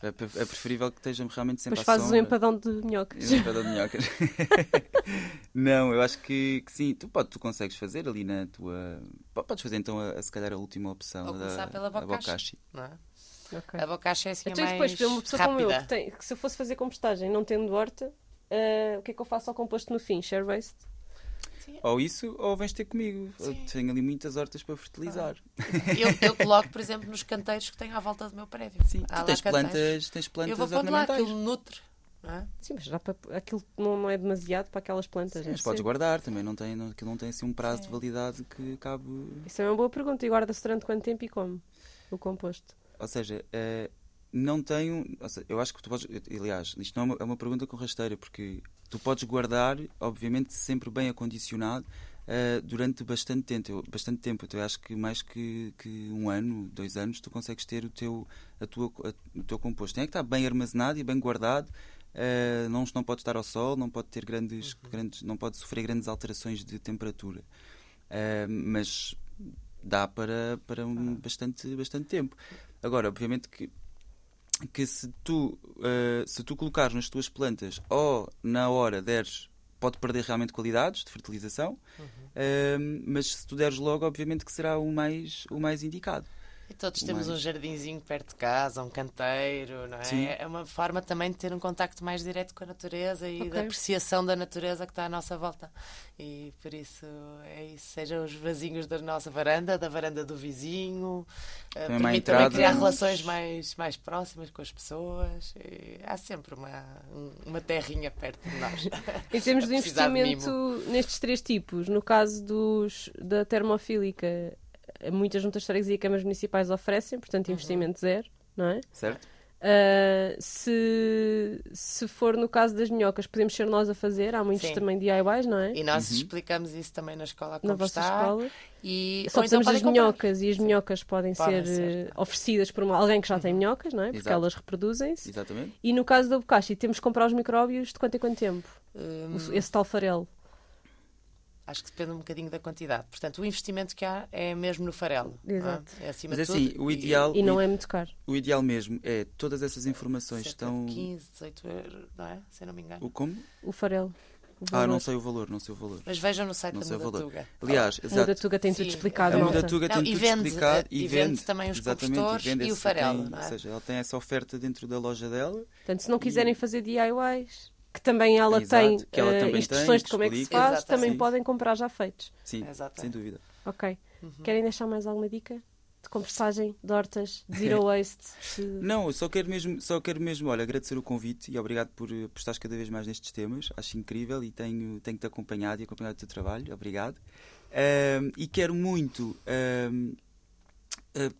É, pre- é preferível que esteja realmente sempre Depois à fazes um sombra. empadão de minhocas. Um empadão de minhocas. não, eu acho que, que sim. Tu, pode, tu consegues fazer ali na tua. po- Podes fazer então, a, a- se calhar, a última opção Ou da começar pela bocashi. Não é? Ok. A bocacha é assim Então, e mais depois, para uma pessoa como eu, rápida. que, tem- que se eu fosse fazer compostagem não tendo horta, eh, o que é que eu faço ao composto no fim? Share waste? Ou isso, ou vens ter comigo. Eu Sim. tenho ali muitas hortas para fertilizar. Eu, eu coloco, por exemplo, nos canteiros que tenho à volta do meu prédio. Sim, Há tu tens canteiros. plantas, tens Eu plantas vou pondo lá, ornamentais. aquilo nutre. Não é? Sim, mas já para, aquilo não, não é demasiado para aquelas plantas. Sim, mas é podes cedo. guardar também, não tem, não, aquilo não tem assim um prazo de validade que cabe. Isso é uma boa pergunta. E guarda-se durante quanto tempo e como? O composto. Ou seja, eh, não tenho. ou seja, eu acho que tu podes. Aliás, isto não é uma, é uma pergunta com rasteira, porque tu podes guardar, obviamente, sempre bem acondicionado. eh, durante bastante tempo, bastante tempo, então eu acho que mais que, que um ano, dois anos, tu consegues ter o teu, a tua, a- o teu composto. Tem é que estar bem armazenado e bem guardado, eh, não, não pode estar ao sol, não pode ter grandes, grandes, não pode sofrer grandes alterações de temperatura. Eh, mas dá para, para um bastante, bastante tempo. Agora, obviamente que, que se, tu, eh, se tu colocares nas tuas plantas ou na hora deres, pode perder realmente qualidades de fertilização, eh, mas se tu deres logo, obviamente que será o mais, o mais indicado. E todos temos mais- um jardinzinho perto de casa, um canteiro, não é? Sim. É uma forma também de ter um contacto mais direto com a natureza e Ok. da apreciação da natureza que está à nossa volta. E por isso é isso, sejam os vasinhos da nossa varanda, da varanda do vizinho, eh, Também uma permite entrada. também criar relações mais, mais próximas com as pessoas. E há sempre uma, um- uma terrinha perto de nós. Em termos de precisar de investimento nestes três tipos, no caso dos, da termofílica, muitas juntas de freguesia e câmaras municipais oferecem, portanto, investimento zero, não é? Certo? Ah, se, se for no caso das minhocas, podemos ser nós a fazer, há muitos Sim. também DIYs, não é? E nós Uhum. explicamos isso também na escola a Na vossa escola. E, Só então precisamos das podem comprar. minhocas e as minhocas podem, Podem ser, ser. eh, oferecidas por uma- alguém que já tem minhocas, não é? Porque Exato. elas reproduzem-se. Exatamente. E no caso da bocashi, temos que comprar os micróbios de quanto em quanto tempo? Hum, Esse tal farelo. Acho que depende um bocadinho da quantidade. Portanto, o investimento que há é mesmo no farelo. é? Exato. É acima Mas de assim, tudo. o ideal, E não é muito caro. o ideal mesmo é todas essas informações cerca estão. de 15, 18 euros, não é? Se eu não me engano. O como? O farelo. Ah, não sei o valor, não sei o valor. Mas vejam no site Não da. Mudatuga. Aliás, O exato. Mudatuga tem tudo Sim. explicado, A malta. Mudatuga Não, tem e tudo vende, explicado e vende também os compostores vende e o farelo, tem- não é? Ou seja, ela tem essa oferta dentro da loja dela. Portanto, se não quiserem fazer DIYs, que também ela Exato, tem que ela eh, também tem, instruções que de como é que se explica. faz, Exato, também sim. podem comprar já feitos. Sim, Exato. sem dúvida. Ok. Uhum. Querem deixar mais alguma dica? De compostagem, de hortas, de zero waste? de- Não, eu só quero mesmo, só quero mesmo olha, agradecer o convite e obrigado por, eh, por estares cada vez mais nestes temas. Acho incrível e tenho, tenho-te acompanhado e acompanhado o teu trabalho. Obrigado. Ahm, e quero muito a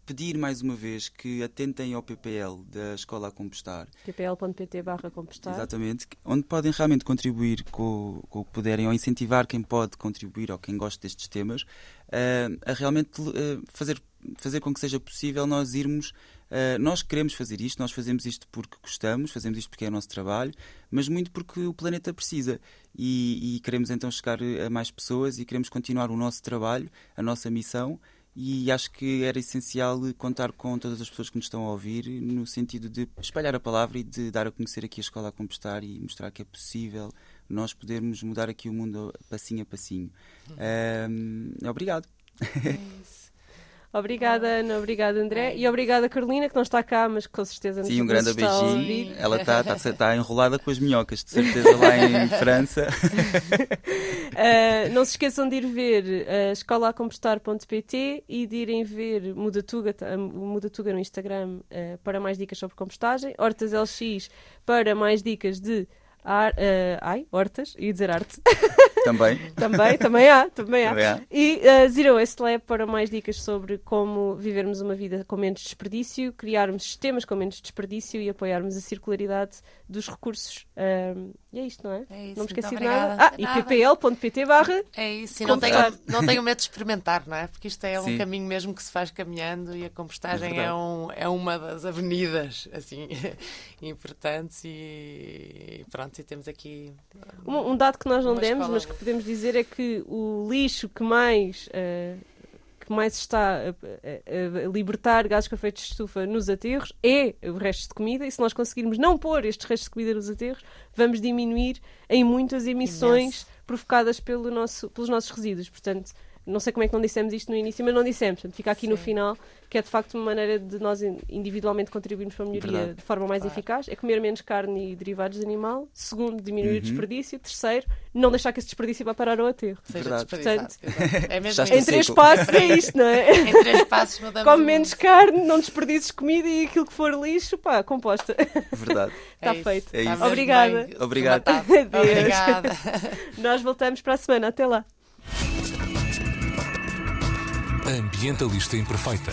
pedir mais uma vez que atentem ao PPL da Escola a Compostar. ppl.pt barra compostar. Exatamente, onde podem realmente contribuir com, com o que puderem ou incentivar quem pode contribuir ou quem gosta destes temas eh, a realmente eh, fazer, fazer com que seja possível nós irmos. eh, nós queremos fazer isto, nós fazemos isto porque gostamos, fazemos isto porque é o nosso trabalho, mas muito porque o planeta precisa e, e queremos então chegar a mais pessoas e queremos continuar o nosso trabalho, a nossa missão e acho que era essencial contar com todas as pessoas que nos estão a ouvir no sentido de espalhar a palavra e de dar a conhecer aqui a Escola a Compostar e mostrar que é possível nós podermos mudar aqui o mundo passinho a passinho. Ahm, obrigado. Obrigada, Ana. Obrigada, André. E obrigada, Carolina, que não está cá, mas que com certeza nos Sim, um grande está beijinho. Ela está tá, tá enrolada com as minhocas, de certeza, lá em França. Uh, não se esqueçam de ir ver uh, escolacompostar.pt e de irem ver Mudatuga, o Mudatuga no Instagram uh, para mais dicas sobre compostagem, Hortas LX para mais dicas de ar, uh, ai, hortas, ia dizer arte, Também. também, também há, também há. Também há. E uh, Zero Waste Lab para mais dicas sobre como vivermos uma vida com menos desperdício, criarmos sistemas com menos desperdício e apoiarmos a circularidade dos recursos um, E é isto, não é? É isso, não me esqueci de nada. Ah, e ppl.pt barra É isso, e não tenho, não tenho medo de experimentar, não é? Porque isto é um Sim. caminho mesmo que se faz caminhando e a compostagem É é, um, é uma das avenidas, assim, importantes e pronto, e temos aqui... Um, um dado que nós não demos, escola mas que podemos dizer é que o lixo que mais, eh, que mais está a, a- a libertar gases com efeito de estufa nos aterros é o resto de comida, e se nós conseguirmos não pôr estes restos de comida nos aterros, vamos diminuir em muitas emissões Imenso. provocadas pelo nosso, pelos nossos resíduos. Portanto, não sei como é que não dissemos isto no início, mas não dissemos. Portanto, fica aqui no Sim. final que é de facto uma maneira de nós in- individualmente contribuirmos para a melhoria Verdade. de forma mais Claro. eficaz. É comer menos carne e derivados de animal. Segundo, diminuir o Uhum. desperdício. Terceiro, não deixar que esse desperdício vá parar ao aterro. Verdade. Exato. É mesmo Em o três passos é isto, não é? Em três passos mudamos Come o menos carne, não desperdices comida e aquilo que for lixo, pá, composta. Verdade. Está É feito. É mesmo Obrigada. Adeus. Obrigada. Nós voltamos para a semana. Até lá. Ambientalista Imperfeita.